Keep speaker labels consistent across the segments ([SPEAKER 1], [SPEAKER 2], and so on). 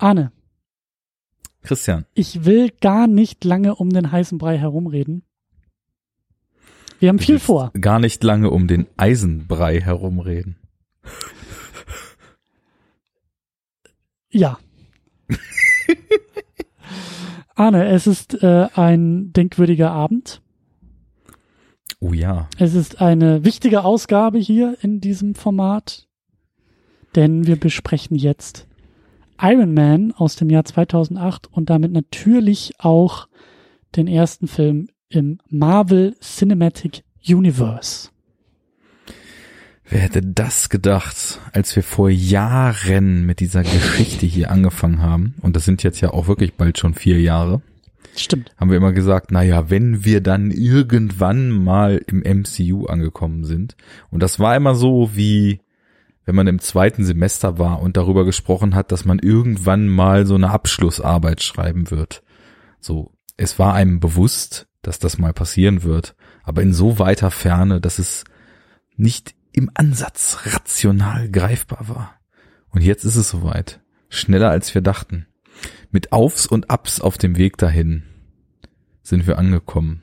[SPEAKER 1] Arne,
[SPEAKER 2] Christian.
[SPEAKER 1] ich will gar nicht lange um den heißen Brei herumreden. Wir haben viel vor.
[SPEAKER 2] Gar nicht lange um den Eisenbrei herumreden.
[SPEAKER 1] Ja. Arne, es ist äh, ein denkwürdiger Abend.
[SPEAKER 2] Oh ja.
[SPEAKER 1] Es ist eine wichtige Ausgabe hier in diesem Format, denn wir besprechen jetzt Iron Man aus dem Jahr 2008 und damit natürlich auch den ersten Film im Marvel Cinematic Universe.
[SPEAKER 2] Wer hätte das gedacht, als wir vor Jahren mit dieser Geschichte hier angefangen haben, und das sind jetzt ja auch wirklich bald schon vier Jahre,
[SPEAKER 1] Stimmt.
[SPEAKER 2] haben wir immer gesagt, naja, wenn wir dann irgendwann mal im MCU angekommen sind, und das war immer so wie, wenn man im zweiten Semester war und darüber gesprochen hat, dass man irgendwann mal so eine Abschlussarbeit schreiben wird. So, es war einem bewusst, dass das mal passieren wird, aber in so weiter Ferne, dass es nicht im Ansatz rational greifbar war. Und jetzt ist es soweit. Schneller als wir dachten. Mit Aufs und Abs auf dem Weg dahin sind wir angekommen.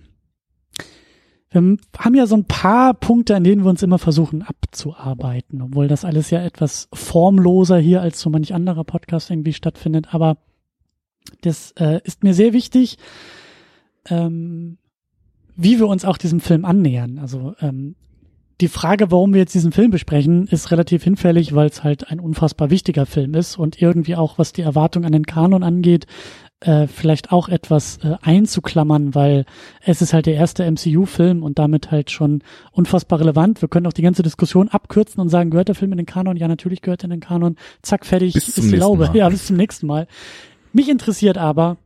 [SPEAKER 1] Wir haben ja so ein paar Punkte, an denen wir uns immer versuchen abzuarbeiten, obwohl das alles ja etwas formloser hier als so manch anderer Podcast irgendwie stattfindet. Aber das äh, ist mir sehr wichtig, ähm, wie wir uns auch diesem Film annähern. Also ähm, die Frage, warum wir jetzt diesen Film besprechen, ist relativ hinfällig, weil es halt ein unfassbar wichtiger Film ist und irgendwie auch, was die Erwartung an den Kanon angeht, äh, vielleicht auch etwas äh, einzuklammern, weil es ist halt der erste MCU-Film und damit halt schon unfassbar relevant. Wir können auch die ganze Diskussion abkürzen und sagen, gehört der Film in den Kanon? Ja, natürlich gehört er in den Kanon. Zack, fertig,
[SPEAKER 2] Bis zum
[SPEAKER 1] ist die
[SPEAKER 2] nächsten
[SPEAKER 1] Laube.
[SPEAKER 2] Mal.
[SPEAKER 1] Ja, bis zum nächsten Mal. Mich interessiert aber,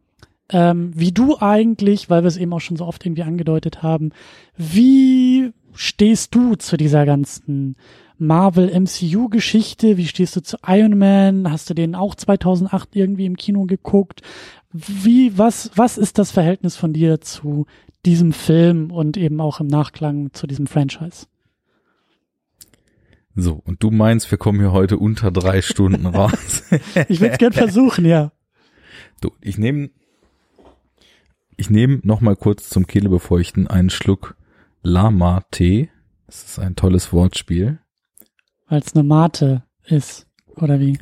[SPEAKER 1] ähm, wie du eigentlich, weil wir es eben auch schon so oft irgendwie angedeutet haben, wie stehst du zu dieser ganzen Marvel MCU Geschichte? Wie stehst du zu Iron Man? Hast du den auch 2008 irgendwie im Kino geguckt? Wie, was, was ist das Verhältnis von dir zu diesem Film und eben auch im Nachklang zu diesem Franchise?
[SPEAKER 2] So, und du meinst, wir kommen hier heute unter drei Stunden raus.
[SPEAKER 1] Ich würde es gern versuchen, ja.
[SPEAKER 2] Du, ich nehme ich nehme noch mal kurz zum Kehlebefeuchten einen Schluck Lama-Tee. Das ist ein tolles Wortspiel.
[SPEAKER 1] Weil es eine Mate ist, oder wie?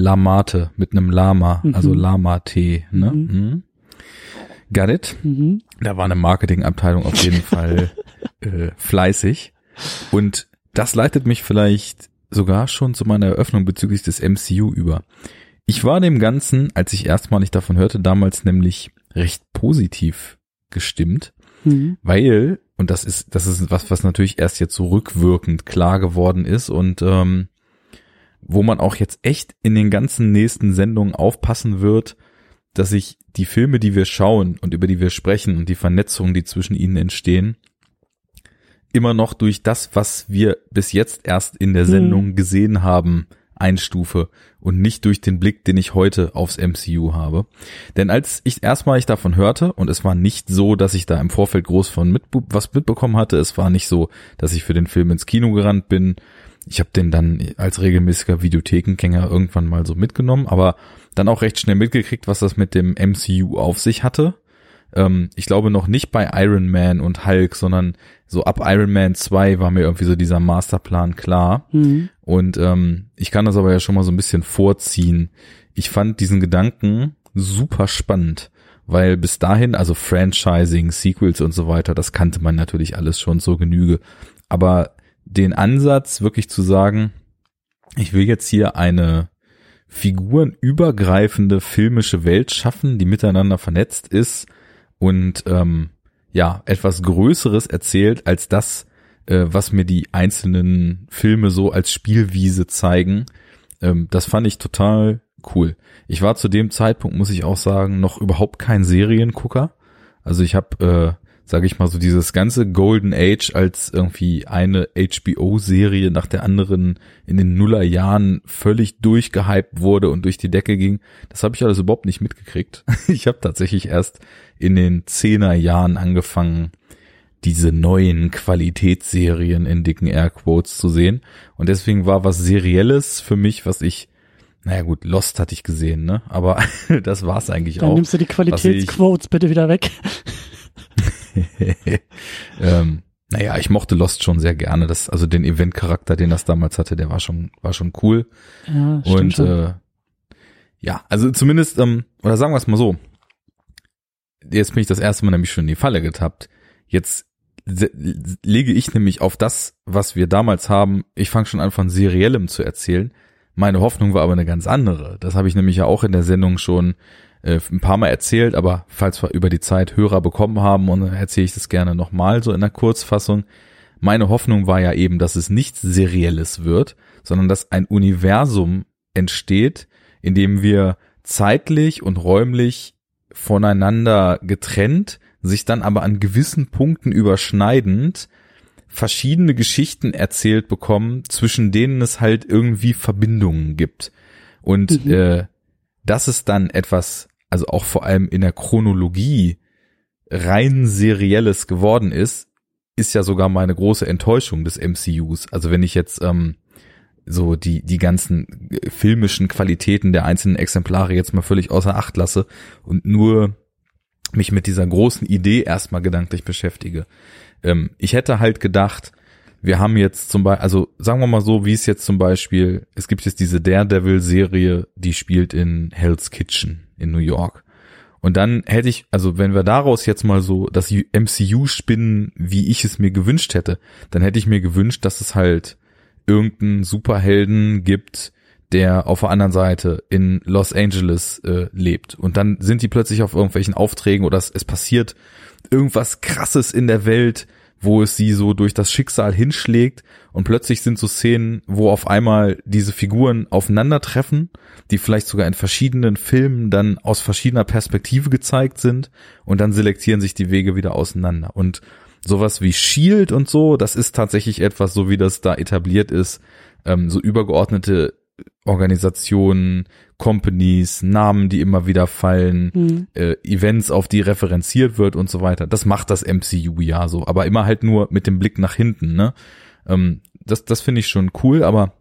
[SPEAKER 2] Lamate mit einem Lama,
[SPEAKER 1] Mhm.
[SPEAKER 2] also Lama-Tee. Ne?
[SPEAKER 1] Mhm.
[SPEAKER 2] Mhm. Got it?
[SPEAKER 1] Mhm.
[SPEAKER 2] Da war eine Marketingabteilung auf jeden Fall äh, fleißig. Und das leitet mich vielleicht sogar schon zu meiner Eröffnung bezüglich des MCU über. Ich war dem Ganzen, als ich erstmalig davon hörte, damals nämlich recht positiv gestimmt,
[SPEAKER 1] Mhm.
[SPEAKER 2] weil, und das ist, das ist was, was natürlich erst jetzt so rückwirkend klar geworden ist und ähm, wo man auch jetzt echt in den ganzen nächsten Sendungen aufpassen wird, dass sich die Filme, die wir schauen und über die wir sprechen und die Vernetzungen, die zwischen ihnen entstehen, immer noch durch das, was wir bis jetzt erst in der
[SPEAKER 1] Mhm.
[SPEAKER 2] Sendung gesehen haben, einstufe und nicht durch den Blick, den ich heute aufs MCU habe. Denn als ich erstmalig davon hörte, und es war nicht so, dass ich da im Vorfeld groß von mit, was mitbekommen hatte, es war nicht so, dass ich für den Film ins Kino gerannt bin. Ich habe den dann als regelmäßiger Videothekengänger irgendwann mal so mitgenommen, aber dann auch recht schnell mitgekriegt, was das mit dem MCU auf sich hatte. Ähm, ich glaube noch nicht bei Iron Man und Hulk, sondern so ab Iron Man 2 war mir irgendwie so dieser Masterplan klar.
[SPEAKER 1] Mhm.
[SPEAKER 2] Und ähm, ich kann das aber ja schon mal so ein bisschen vorziehen. Ich fand diesen Gedanken super spannend, weil bis dahin, also Franchising, Sequels und so weiter, das kannte man natürlich alles schon so genüge. Aber den Ansatz wirklich zu sagen, ich will jetzt hier eine figurenübergreifende filmische Welt schaffen, die miteinander vernetzt ist und ähm, ja, etwas Größeres erzählt als das, äh, was mir die einzelnen Filme so als Spielwiese zeigen. Ähm, das fand ich total cool. Ich war zu dem Zeitpunkt, muss ich auch sagen, noch überhaupt kein Seriengucker. Also ich habe, äh, sage ich mal, so dieses ganze Golden Age als irgendwie eine HBO-Serie nach der anderen in den Nullerjahren völlig durchgehypt wurde und durch die Decke ging. Das habe ich alles überhaupt nicht mitgekriegt. Ich habe tatsächlich erst in den Zehnerjahren angefangen, diese neuen Qualitätsserien in dicken Airquotes zu sehen. Und deswegen war was Serielles für mich, was ich naja gut, Lost hatte ich gesehen, ne? Aber das war's eigentlich
[SPEAKER 1] Dann
[SPEAKER 2] auch.
[SPEAKER 1] nimmst du die Qualitätsquotes bitte wieder weg.
[SPEAKER 2] ähm, naja, ich mochte Lost schon sehr gerne. Das, also den Event-Charakter, den das damals hatte, der war schon, war schon cool.
[SPEAKER 1] Ja, stimmt
[SPEAKER 2] Und äh, ja, also zumindest, ähm, oder sagen wir es mal so, jetzt bin ich das erste Mal nämlich schon in die Falle getappt. Jetzt lege ich nämlich auf das, was wir damals haben, ich fange schon an von Seriellem zu erzählen. Meine Hoffnung war aber eine ganz andere. Das habe ich nämlich ja auch in der Sendung schon äh, ein paar Mal erzählt, aber falls wir über die Zeit Hörer bekommen haben, und erzähle ich das gerne nochmal so in der Kurzfassung. Meine Hoffnung war ja eben, dass es nichts Serielles wird, sondern dass ein Universum entsteht, in dem wir zeitlich und räumlich voneinander getrennt, sich dann aber an gewissen Punkten überschneidend verschiedene Geschichten erzählt bekommen, zwischen denen es halt irgendwie Verbindungen gibt. Und
[SPEAKER 1] Mhm.
[SPEAKER 2] äh, dass es dann etwas, also auch vor allem in der Chronologie rein serielles geworden ist, ist ja sogar meine große Enttäuschung des MCUs. Also wenn ich jetzt ähm, so die die ganzen filmischen Qualitäten der einzelnen Exemplare jetzt mal völlig außer Acht lasse und nur mich mit dieser großen Idee erstmal gedanklich beschäftige. Ähm, ich hätte halt gedacht, wir haben jetzt zum Beispiel, also sagen wir mal so, wie es jetzt zum Beispiel, es gibt jetzt diese Daredevil-Serie, die spielt in Hell's Kitchen in New York. Und dann hätte ich, also wenn wir daraus jetzt mal so das MCU spinnen, wie ich es mir gewünscht hätte, dann hätte ich mir gewünscht, dass es halt irgendeinen Superhelden gibt, der auf der anderen Seite in Los Angeles äh, lebt. Und dann sind die plötzlich auf irgendwelchen Aufträgen oder es, es passiert irgendwas Krasses in der Welt, wo es sie so durch das Schicksal hinschlägt und plötzlich sind so Szenen, wo auf einmal diese Figuren aufeinandertreffen, die vielleicht sogar in verschiedenen Filmen dann aus verschiedener Perspektive gezeigt sind und dann selektieren sich die Wege wieder auseinander. Und sowas wie Shield und so, das ist tatsächlich etwas, so wie das da etabliert ist, ähm, so übergeordnete Organisationen, Companies, Namen, die immer wieder fallen,
[SPEAKER 1] Mhm.
[SPEAKER 2] äh, Events, auf die referenziert wird und so weiter. Das macht das MCU ja so, aber immer halt nur mit dem Blick nach hinten. Ne? Ähm, das das finde ich schon cool, aber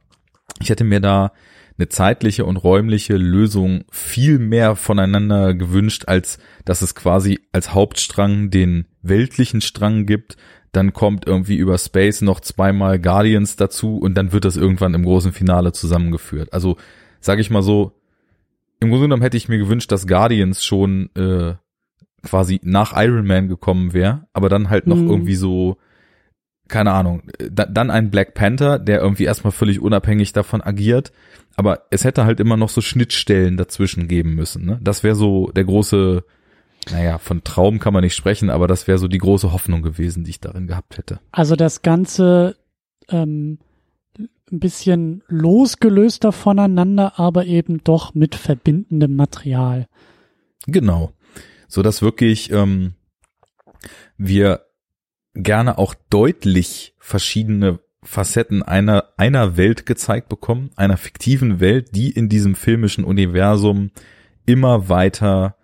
[SPEAKER 2] ich hätte mir da eine zeitliche und räumliche Lösung viel mehr voneinander gewünscht, als dass es quasi als Hauptstrang den weltlichen Strang gibt. Dann kommt irgendwie über Space noch zweimal Guardians dazu und dann wird das irgendwann im großen Finale zusammengeführt. Also sage ich mal so, im Grunde genommen hätte ich mir gewünscht, dass Guardians schon äh, quasi nach Iron Man gekommen wäre, aber dann halt noch
[SPEAKER 1] Mhm.
[SPEAKER 2] irgendwie so, keine Ahnung, da, dann ein Black Panther, der irgendwie erstmal völlig unabhängig davon agiert, aber es hätte halt immer noch so Schnittstellen dazwischen geben müssen. Ne? Das wäre so der große, naja, von Traum kann man nicht sprechen, aber das wäre so die große Hoffnung gewesen, die ich darin gehabt hätte.
[SPEAKER 1] Also das Ganze ähm, ein bisschen losgelöster voneinander, aber eben doch mit verbindendem Material.
[SPEAKER 2] Genau. So dass wirklich ähm, wir gerne auch deutlich verschiedene Facetten einer, einer Welt gezeigt bekommen, einer fiktiven Welt, die in diesem filmischen Universum immer weiter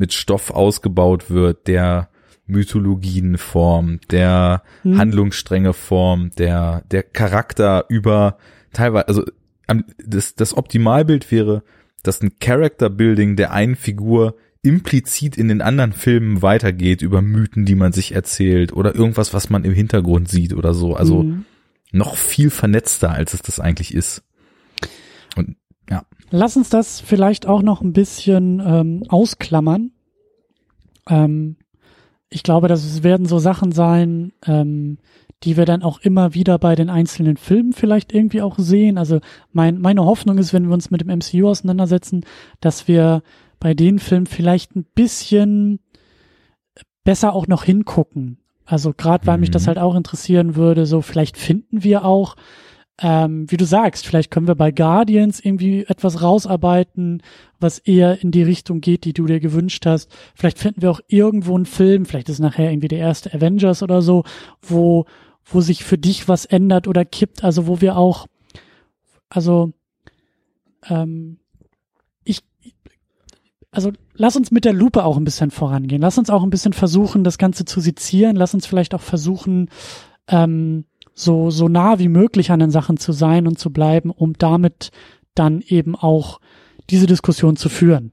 [SPEAKER 2] mit Stoff ausgebaut wird, der Mythologien formt, der
[SPEAKER 1] Hm.
[SPEAKER 2] Handlungsstränge formt, der, der Charakter über teilweise, also das, das Optimalbild wäre, dass ein Character Building der einen Figur implizit in den anderen Filmen weitergeht über Mythen, die man sich erzählt oder irgendwas, was man im Hintergrund sieht oder so. Also
[SPEAKER 1] Mhm.
[SPEAKER 2] noch viel vernetzter, als es das eigentlich ist.
[SPEAKER 1] Lass uns das vielleicht auch noch ein bisschen ähm, ausklammern. Ähm, ich glaube, das werden so Sachen sein, ähm, die wir dann auch immer wieder bei den einzelnen Filmen vielleicht irgendwie auch sehen. Also mein, meine Hoffnung ist, wenn wir uns mit dem MCU auseinandersetzen, dass wir bei den Filmen vielleicht ein bisschen besser auch noch hingucken. Also gerade weil mich das
[SPEAKER 2] Mhm.
[SPEAKER 1] halt auch interessieren würde, so vielleicht finden wir auch ähm, wie du sagst, vielleicht können wir bei Guardians irgendwie etwas rausarbeiten, was eher in die Richtung geht, die du dir gewünscht hast. Vielleicht finden wir auch irgendwo einen Film, vielleicht ist nachher irgendwie der erste Avengers oder so, wo, wo sich für dich was ändert oder kippt, also wo wir auch, also, ähm, ich, also lass uns mit der Lupe auch ein bisschen vorangehen. Lass uns auch ein bisschen versuchen, das Ganze zu sezieren. Lass uns vielleicht auch versuchen, ähm, so, so nah wie möglich an den Sachen zu sein und zu bleiben, um damit dann eben auch diese Diskussion zu führen.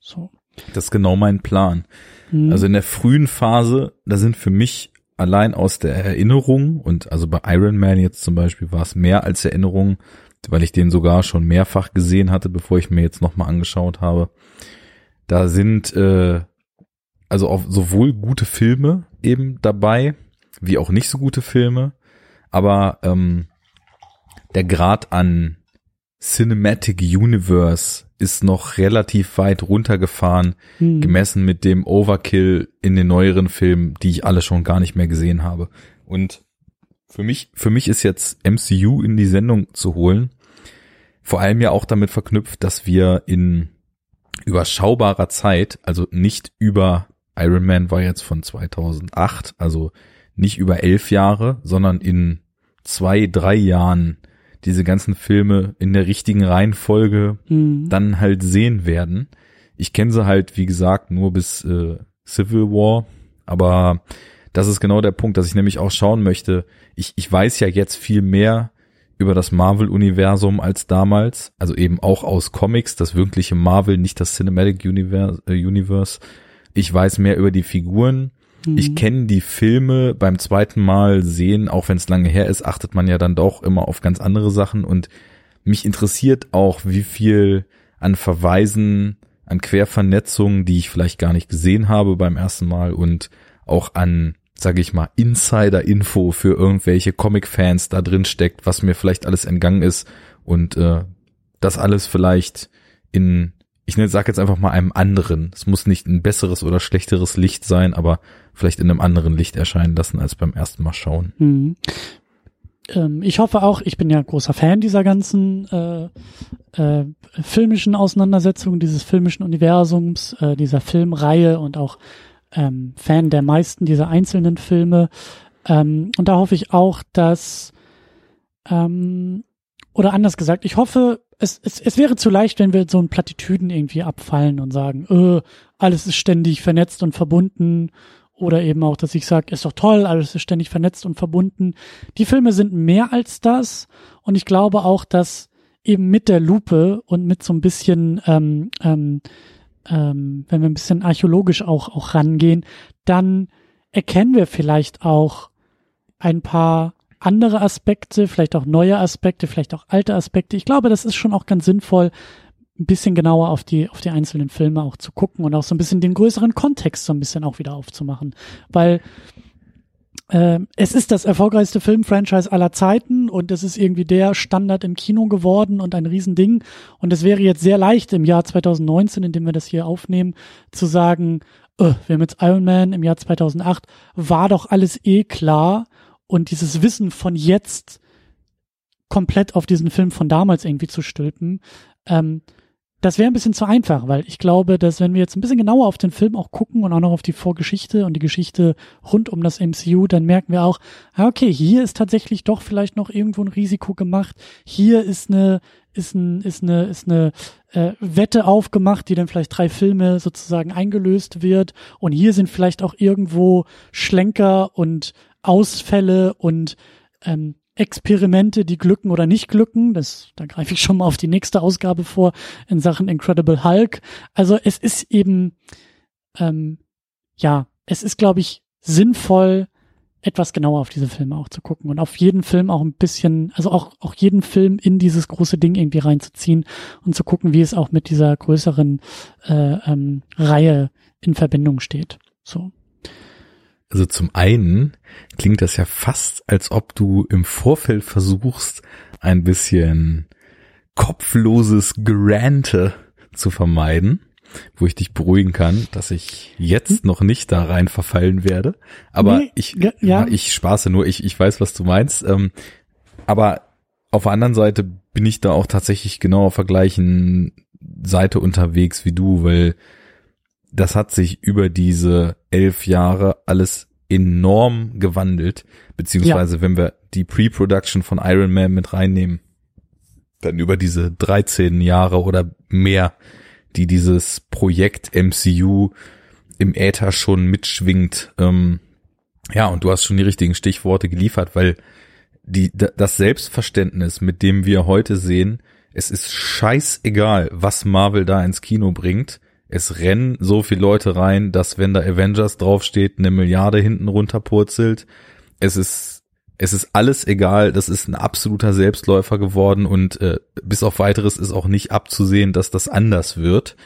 [SPEAKER 1] So.
[SPEAKER 2] Das ist genau mein Plan. Mhm. Also in der frühen Phase, da sind für mich allein aus der Erinnerung und also bei Iron Man jetzt zum Beispiel war es mehr als Erinnerung, weil ich den sogar schon mehrfach gesehen hatte, bevor ich mir jetzt nochmal angeschaut habe. Da sind äh, also auch sowohl gute Filme eben dabei, wie auch nicht so gute Filme, aber ähm, der Grad an Cinematic Universe ist noch relativ weit runtergefahren, hm. gemessen mit dem Overkill in den neueren Filmen, die ich alle schon gar nicht mehr gesehen habe. Und für mich, für mich ist jetzt MCU in die Sendung zu holen, vor allem ja auch damit verknüpft, dass wir in überschaubarer Zeit, also nicht über Iron Man war jetzt von 2008, also nicht über elf Jahre, sondern in zwei, drei Jahren diese ganzen Filme in der richtigen Reihenfolge mhm. dann halt sehen werden. Ich kenne sie halt, wie gesagt, nur bis äh, Civil War, aber das ist genau der Punkt, dass ich nämlich auch schauen möchte. Ich, ich weiß ja jetzt viel mehr über das Marvel-Universum als damals, also eben auch aus Comics, das wirkliche Marvel, nicht das Cinematic Universe. Äh, Universe. Ich weiß mehr über die Figuren. Mhm. Ich kenne die Filme beim zweiten Mal sehen, auch wenn es lange her ist, achtet man ja dann doch immer auf ganz andere Sachen und mich interessiert auch, wie viel an Verweisen, an Quervernetzungen, die ich vielleicht gar nicht gesehen habe beim ersten Mal und auch an, sage ich mal, Insider-Info für irgendwelche Comic-Fans da drin steckt, was mir vielleicht alles entgangen ist und äh, das alles vielleicht in ich ne, sag jetzt einfach mal einem anderen. Es muss nicht ein besseres oder schlechteres Licht sein, aber vielleicht in einem anderen Licht erscheinen lassen als beim ersten Mal schauen.
[SPEAKER 1] Mhm. Ähm, ich hoffe auch, ich bin ja großer Fan dieser ganzen äh, äh, filmischen Auseinandersetzung, dieses filmischen Universums, äh, dieser Filmreihe und auch ähm, Fan der meisten dieser einzelnen Filme. Ähm, und da hoffe ich auch, dass ähm, oder anders gesagt, ich hoffe, es, es, es wäre zu leicht, wenn wir so ein Plattitüden irgendwie abfallen und sagen, äh, alles ist ständig vernetzt und verbunden. Oder eben auch, dass ich sage, ist doch toll, alles ist ständig vernetzt und verbunden. Die Filme sind mehr als das. Und ich glaube auch, dass eben mit der Lupe und mit so ein bisschen, ähm, ähm, ähm, wenn wir ein bisschen archäologisch auch, auch rangehen, dann erkennen wir vielleicht auch ein paar andere Aspekte, vielleicht auch neue Aspekte, vielleicht auch alte Aspekte. Ich glaube, das ist schon auch ganz sinnvoll, ein bisschen genauer auf die, auf die einzelnen Filme auch zu gucken und auch so ein bisschen den größeren Kontext so ein bisschen auch wieder aufzumachen. Weil äh, es ist das erfolgreichste Filmfranchise aller Zeiten und es ist irgendwie der Standard im Kino geworden und ein Riesending. Und es wäre jetzt sehr leicht im Jahr 2019, in dem wir das hier aufnehmen, zu sagen, äh, wir haben jetzt Iron Man im Jahr 2008, war doch alles eh klar und dieses Wissen von jetzt komplett auf diesen Film von damals irgendwie zu stülpen, ähm, das wäre ein bisschen zu einfach, weil ich glaube, dass wenn wir jetzt ein bisschen genauer auf den Film auch gucken und auch noch auf die Vorgeschichte und die Geschichte rund um das MCU, dann merken wir auch, ah, okay, hier ist tatsächlich doch vielleicht noch irgendwo ein Risiko gemacht. Hier ist eine ist ein ist eine ist eine äh, Wette aufgemacht, die dann vielleicht drei Filme sozusagen eingelöst wird und hier sind vielleicht auch irgendwo Schlenker und Ausfälle und ähm, Experimente, die glücken oder nicht glücken. Das, da greife ich schon mal auf die nächste Ausgabe vor in Sachen Incredible Hulk. Also es ist eben, ähm, ja, es ist, glaube ich, sinnvoll, etwas genauer auf diese Filme auch zu gucken und auf jeden Film auch ein bisschen, also auch, auch jeden Film in dieses große Ding irgendwie reinzuziehen und zu gucken, wie es auch mit dieser größeren äh, ähm, Reihe in Verbindung steht. So.
[SPEAKER 2] Also zum einen klingt das ja fast, als ob du im Vorfeld versuchst, ein bisschen kopfloses Gerante zu vermeiden, wo ich dich beruhigen kann, dass ich jetzt noch nicht da rein verfallen werde. Aber nee, ich, ja. ich spaße nur, ich, ich weiß, was du meinst. Ähm, aber auf der anderen Seite bin ich da auch tatsächlich genau auf der gleichen Seite unterwegs wie du, weil das hat sich über diese elf Jahre alles enorm gewandelt, beziehungsweise ja. wenn wir die Pre-Production von Iron Man mit reinnehmen, dann über diese 13 Jahre oder mehr, die dieses Projekt MCU im Äther schon mitschwingt. Ähm, ja, und du hast schon die richtigen Stichworte geliefert, weil die, das Selbstverständnis, mit dem wir heute sehen, es ist scheißegal, was Marvel da ins Kino bringt. Es rennen so viele Leute rein, dass wenn da Avengers draufsteht, eine Milliarde hinten runterpurzelt. Es ist, es ist alles egal. Das ist ein absoluter Selbstläufer geworden und äh, bis auf weiteres ist auch nicht abzusehen, dass das anders wird.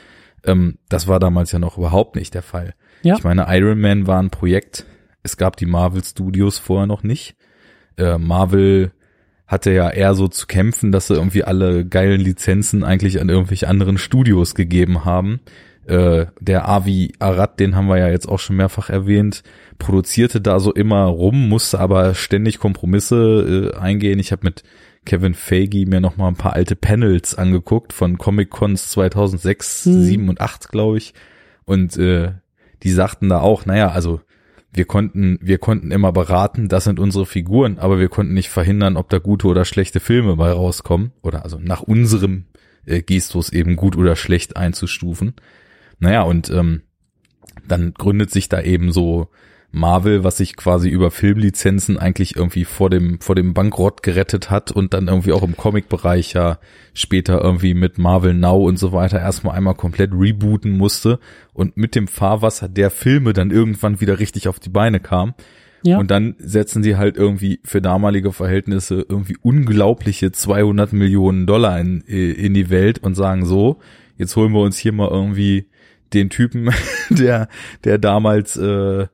[SPEAKER 2] Ähm, das war damals ja noch überhaupt nicht der Fall. Ja. Ich meine, Iron Man war ein Projekt. Es gab die Marvel Studios vorher noch nicht. Äh, Marvel hatte ja eher so zu kämpfen, dass sie irgendwie alle geilen Lizenzen eigentlich an irgendwelche anderen Studios gegeben haben. Äh, der Avi Arad, den haben wir ja jetzt auch schon mehrfach erwähnt, produzierte da so immer rum, musste aber ständig Kompromisse äh, eingehen. Ich habe mit Kevin Feige mir noch mal ein paar alte Panels angeguckt von Comic Cons 2006, mhm. 7 und 8, glaube ich. Und äh, die sagten da auch, naja, also wir konnten, wir konnten immer beraten, das sind unsere Figuren, aber wir konnten nicht verhindern, ob da gute oder schlechte Filme bei rauskommen. Oder also nach unserem äh, Gestus eben gut oder schlecht einzustufen. Naja, und ähm, dann gründet sich da eben so Marvel, was sich quasi über Filmlizenzen eigentlich irgendwie vor dem, vor dem Bankrott gerettet hat und dann irgendwie auch im Comic-Bereich ja später irgendwie mit Marvel Now und so weiter erstmal einmal komplett rebooten musste und mit dem Fahrwasser der Filme dann irgendwann wieder richtig auf die Beine kam. Ja. Und dann setzen sie halt irgendwie für damalige Verhältnisse irgendwie unglaubliche 200 Millionen Dollar in, in die Welt und sagen so, jetzt holen wir uns hier mal irgendwie den Typen, der, der damals äh,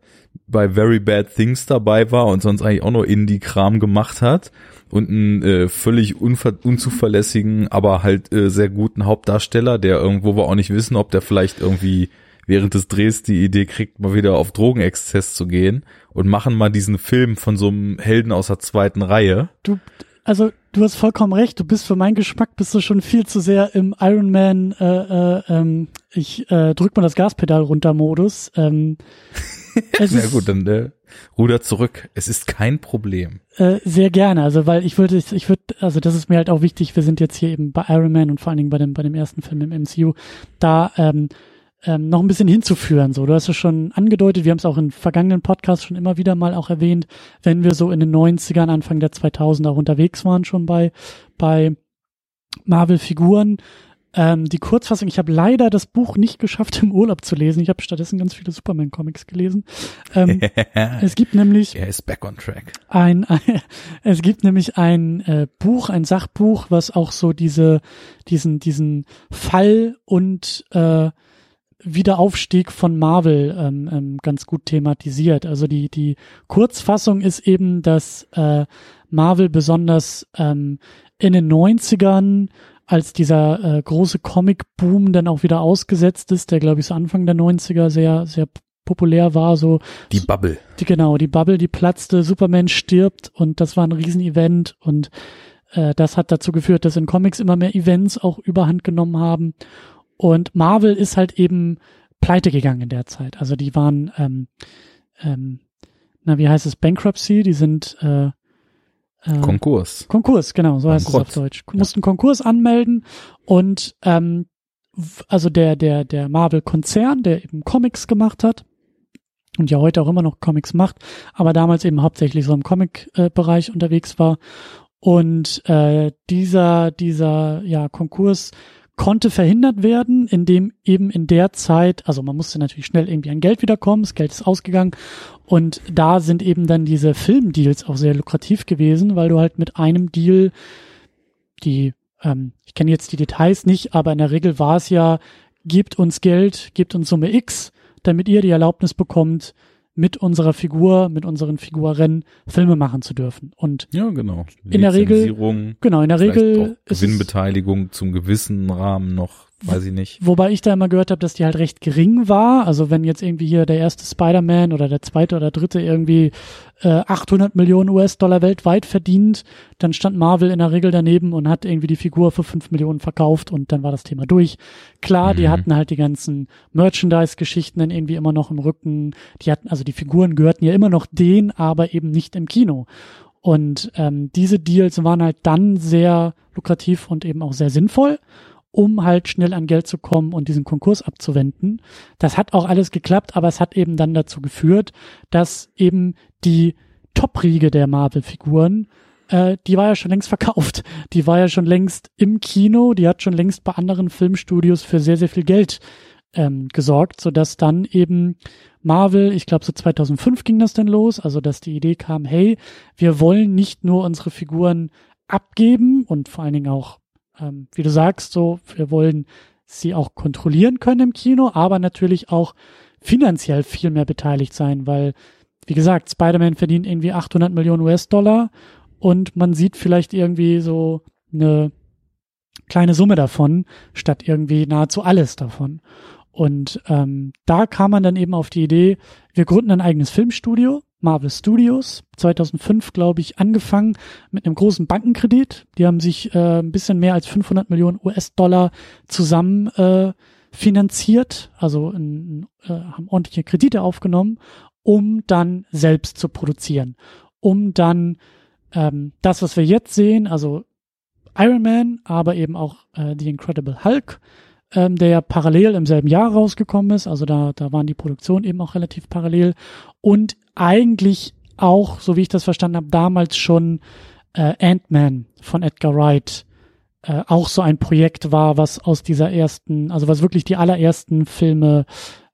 [SPEAKER 2] bei Very Bad Things dabei war und sonst eigentlich auch nur Indie-Kram gemacht hat und einen äh, völlig unzuverlässigen, aber halt äh, sehr guten Hauptdarsteller, der irgendwo wir auch nicht wissen, ob der vielleicht irgendwie während des Drehs die Idee kriegt, mal wieder auf Drogenexzess zu gehen und machen mal diesen Film von so einem Helden aus der zweiten Reihe.
[SPEAKER 1] Du, also du hast vollkommen recht. Du bist für meinen Geschmack bist du schon viel zu sehr im Iron Man. Äh, äh, ähm, ich äh, drück mal das Gaspedal runter Modus. Ähm,
[SPEAKER 2] Na gut, dann äh, ruder zurück. Es ist kein Problem.
[SPEAKER 1] Äh, sehr gerne, also weil ich würde, ich würde, also das ist mir halt auch wichtig. Wir sind jetzt hier eben bei Iron Man und vor allen Dingen bei dem bei dem ersten Film im MCU. Da ähm, ähm, noch ein bisschen hinzuführen. So, du hast es schon angedeutet, wir haben es auch in vergangenen Podcasts schon immer wieder mal auch erwähnt, wenn wir so in den 90ern, Anfang der 2000er auch unterwegs waren schon bei, bei Marvel-Figuren. Ähm, die Kurzfassung, ich habe leider das Buch nicht geschafft im Urlaub zu lesen. Ich habe stattdessen ganz viele Superman-Comics gelesen. Ähm, es gibt nämlich.
[SPEAKER 2] Er ist back on track.
[SPEAKER 1] Ein, ein es gibt nämlich ein äh, Buch, ein Sachbuch, was auch so diese, diesen, diesen Fall und äh, Wiederaufstieg von Marvel ähm, ähm, ganz gut thematisiert. Also die, die Kurzfassung ist eben, dass äh, Marvel besonders ähm, in den 90ern, als dieser äh, große Comic-Boom dann auch wieder ausgesetzt ist, der glaube ich so Anfang der 90er sehr, sehr populär war, so.
[SPEAKER 2] Die Bubble.
[SPEAKER 1] Die, genau, die Bubble, die platzte, Superman stirbt und das war ein Riesenevent und äh, das hat dazu geführt, dass in Comics immer mehr Events auch überhand genommen haben und Marvel ist halt eben pleite gegangen in der Zeit. Also die waren, ähm, ähm, na, wie heißt es, Bankruptcy, die sind äh,
[SPEAKER 2] äh, Konkurs.
[SPEAKER 1] Konkurs, genau, so heißt es auf Deutsch. Ja. Mussten Konkurs anmelden und ähm, also der, der, der Marvel-Konzern, der eben Comics gemacht hat, und ja heute auch immer noch Comics macht, aber damals eben hauptsächlich so im Comic-Bereich äh, unterwegs war. Und äh, dieser, dieser ja, Konkurs konnte verhindert werden, indem eben in der Zeit, also man musste natürlich schnell irgendwie an Geld wiederkommen, das Geld ist ausgegangen. Und da sind eben dann diese Filmdeals auch sehr lukrativ gewesen, weil du halt mit einem Deal die, ähm, ich kenne jetzt die Details nicht, aber in der Regel war es ja, gebt uns Geld, gebt uns Summe X, damit ihr die Erlaubnis bekommt, mit unserer Figur, mit unseren Figuren Filme machen zu dürfen. Und
[SPEAKER 2] ja, genau.
[SPEAKER 1] In der Regel, genau, in der Regel
[SPEAKER 2] ist Gewinnbeteiligung zum gewissen Rahmen noch weiß ich nicht.
[SPEAKER 1] Wobei ich da immer gehört habe, dass die halt recht gering war. Also wenn jetzt irgendwie hier der erste Spider-Man oder der zweite oder dritte irgendwie äh, 800 Millionen US-Dollar weltweit verdient, dann stand Marvel in der Regel daneben und hat irgendwie die Figur für 5 Millionen verkauft und dann war das Thema durch. Klar, mhm. die hatten halt die ganzen Merchandise-Geschichten dann irgendwie immer noch im Rücken. Die hatten, also die Figuren gehörten ja immer noch denen, aber eben nicht im Kino. Und ähm, diese Deals waren halt dann sehr lukrativ und eben auch sehr sinnvoll um halt schnell an Geld zu kommen und diesen Konkurs abzuwenden. Das hat auch alles geklappt, aber es hat eben dann dazu geführt, dass eben die Top-Riege der Marvel-Figuren äh, die war ja schon längst verkauft. Die war ja schon längst im Kino, die hat schon längst bei anderen Filmstudios für sehr, sehr viel Geld ähm, gesorgt, sodass dann eben Marvel, ich glaube so 2005 ging das dann los, also dass die Idee kam, hey, wir wollen nicht nur unsere Figuren abgeben und vor allen Dingen auch, ähm, wie du sagst, so, wir wollen sie auch kontrollieren können im Kino, aber natürlich auch finanziell viel mehr beteiligt sein, weil, wie gesagt, Spider-Man verdient irgendwie 800 Millionen US-Dollar und man sieht vielleicht irgendwie so eine kleine Summe davon, statt irgendwie nahezu alles davon. Und ähm, da kam man dann eben auf die Idee, wir gründen ein eigenes Filmstudio, Marvel Studios, 2005 glaube ich angefangen mit einem großen Bankenkredit. Die haben sich äh, ein bisschen mehr als 500 Millionen US-Dollar zusammen äh, finanziert, also in, äh, haben ordentliche Kredite aufgenommen, um dann selbst zu produzieren, um dann ähm, das, was wir jetzt sehen, also Iron Man, aber eben auch äh, The Incredible Hulk, ähm, der ja parallel im selben Jahr rausgekommen ist. Also da, da waren die Produktionen eben auch relativ parallel. Und eigentlich auch, so wie ich das verstanden habe, damals schon äh, Ant-Man von Edgar Wright äh, auch so ein Projekt war, was aus dieser ersten, also was wirklich die allerersten Filme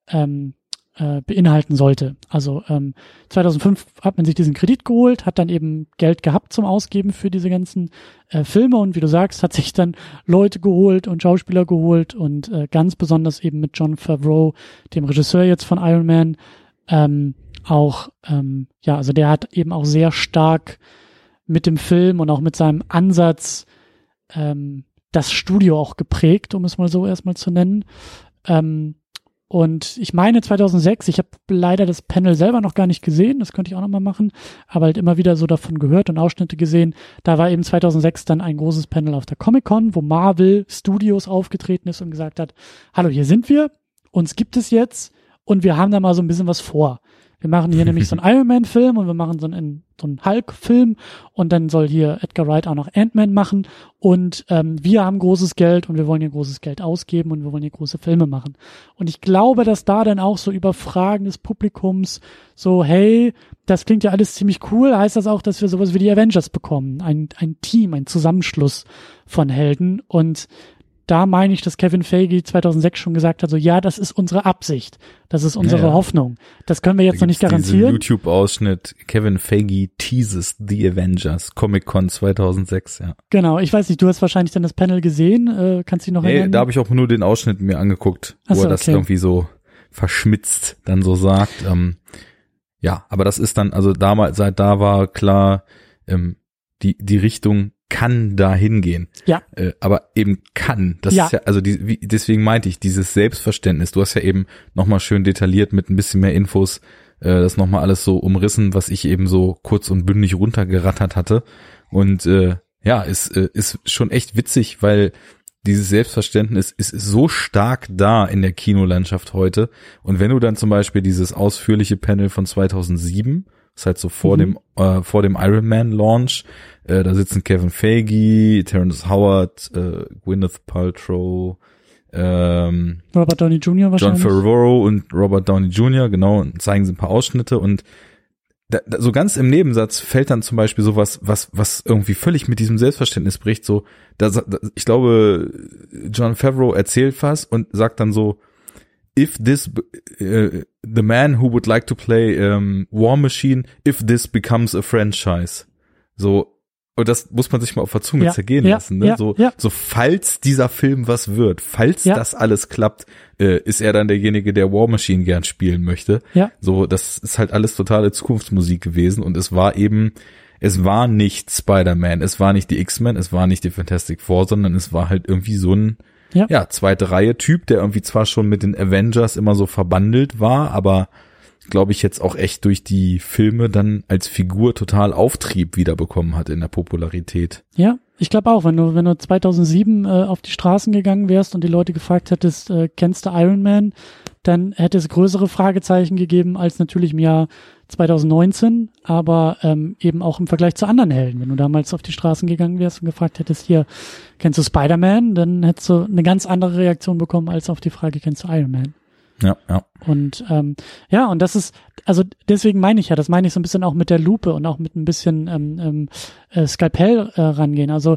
[SPEAKER 1] ähm, äh, beinhalten sollte. Also ähm, 2005 hat man sich diesen Kredit geholt, hat dann eben Geld gehabt zum Ausgeben für diese ganzen äh, Filme und wie du sagst, hat sich dann Leute geholt und Schauspieler geholt und äh, ganz besonders eben mit John Favreau, dem Regisseur jetzt von Iron Man, ähm, auch, ähm, ja, also der hat eben auch sehr stark mit dem Film und auch mit seinem Ansatz ähm, das Studio auch geprägt, um es mal so erstmal zu nennen. Ähm, und ich meine 2006, ich habe leider das Panel selber noch gar nicht gesehen, das könnte ich auch noch mal machen, aber halt immer wieder so davon gehört und Ausschnitte gesehen. Da war eben 2006 dann ein großes Panel auf der Comic Con, wo Marvel Studios aufgetreten ist und gesagt hat, hallo, hier sind wir, uns gibt es jetzt und wir haben da mal so ein bisschen was vor. Wir machen hier nämlich so einen Iron Man Film und wir machen so einen, so einen Hulk Film und dann soll hier Edgar Wright auch noch Ant-Man machen und ähm, wir haben großes Geld und wir wollen hier großes Geld ausgeben und wir wollen hier große Filme machen. Und ich glaube, dass da dann auch so über Fragen des Publikums so, hey, das klingt ja alles ziemlich cool, heißt das auch, dass wir sowas wie die Avengers bekommen, ein, ein Team, ein Zusammenschluss von Helden und da meine ich, dass Kevin Feige 2006 schon gesagt hat, so ja, das ist unsere Absicht, das ist unsere ja, ja. Hoffnung. Das können wir jetzt noch nicht garantieren.
[SPEAKER 2] YouTube-Ausschnitt, Kevin Feige teases The Avengers, Comic-Con 2006, ja.
[SPEAKER 1] Genau, ich weiß nicht, du hast wahrscheinlich dann das Panel gesehen, äh, kannst du dich noch nee, erinnern?
[SPEAKER 2] da habe ich auch nur den Ausschnitt mir angeguckt, wo so, er das okay. irgendwie so verschmitzt dann so sagt. Ähm, ja, aber das ist dann, also damals, seit da war klar, ähm, die, die Richtung kann da hingehen.
[SPEAKER 1] Ja.
[SPEAKER 2] Äh, aber eben kann. Das ja. ist ja, also die, wie, deswegen meinte ich, dieses Selbstverständnis, du hast ja eben nochmal schön detailliert mit ein bisschen mehr Infos, äh, das nochmal alles so umrissen, was ich eben so kurz und bündig runtergerattert hatte. Und äh, ja, ist, äh, ist schon echt witzig, weil dieses Selbstverständnis ist so stark da in der Kinolandschaft heute. Und wenn du dann zum Beispiel dieses ausführliche Panel von 2007 ist halt so vor mhm. dem äh, vor dem Iron Man Launch. Äh, da sitzen Kevin Feige, Terrence Howard, äh, Gwyneth Paltrow, ähm,
[SPEAKER 1] Robert Downey Jr. wahrscheinlich.
[SPEAKER 2] John Favreau und Robert Downey Jr. genau und zeigen sie ein paar Ausschnitte und da, da, so ganz im Nebensatz fällt dann zum Beispiel sowas, was was irgendwie völlig mit diesem Selbstverständnis bricht. So, da, da, ich glaube, John Favreau erzählt was und sagt dann so, if this uh, the man who would like to play um, War Machine if this becomes a franchise so und das muss man sich mal auf der Zunge ja, zergehen ja, lassen ne? Ja, so so falls dieser Film was wird falls das alles klappt äh, ist er dann derjenige der War Machine gern spielen möchte
[SPEAKER 1] ja.
[SPEAKER 2] so das ist halt alles totale Zukunftsmusik gewesen und es war eben es war nicht Spider-Man, es war nicht die X-Men, es war nicht die Fantastic Four, sondern es war halt irgendwie so ein ja. ja, zweite Reihe Typ, der irgendwie zwar schon mit den Avengers immer so verbandelt war, aber glaube ich jetzt auch echt durch die Filme dann als Figur total Auftrieb wiederbekommen hat in der Popularität.
[SPEAKER 1] Ja, ich glaube auch, wenn du wenn du 2007 äh, auf die Straßen gegangen wärst und die Leute gefragt hättest, äh, kennst du Iron Man, dann hätte es größere Fragezeichen gegeben als natürlich im Jahr 2019, aber ähm, eben auch im Vergleich zu anderen Helden. Wenn du damals auf die Straßen gegangen wärst und gefragt hättest, hier, kennst du Spider-Man, dann hättest du eine ganz andere Reaktion bekommen als auf die Frage, kennst du Iron Man?
[SPEAKER 2] Ja, ja.
[SPEAKER 1] Und ähm, ja, und das ist, also deswegen meine ich ja, das meine ich so ein bisschen auch mit der Lupe und auch mit ein bisschen ähm, ähm, äh, Skalpell äh, rangehen. Also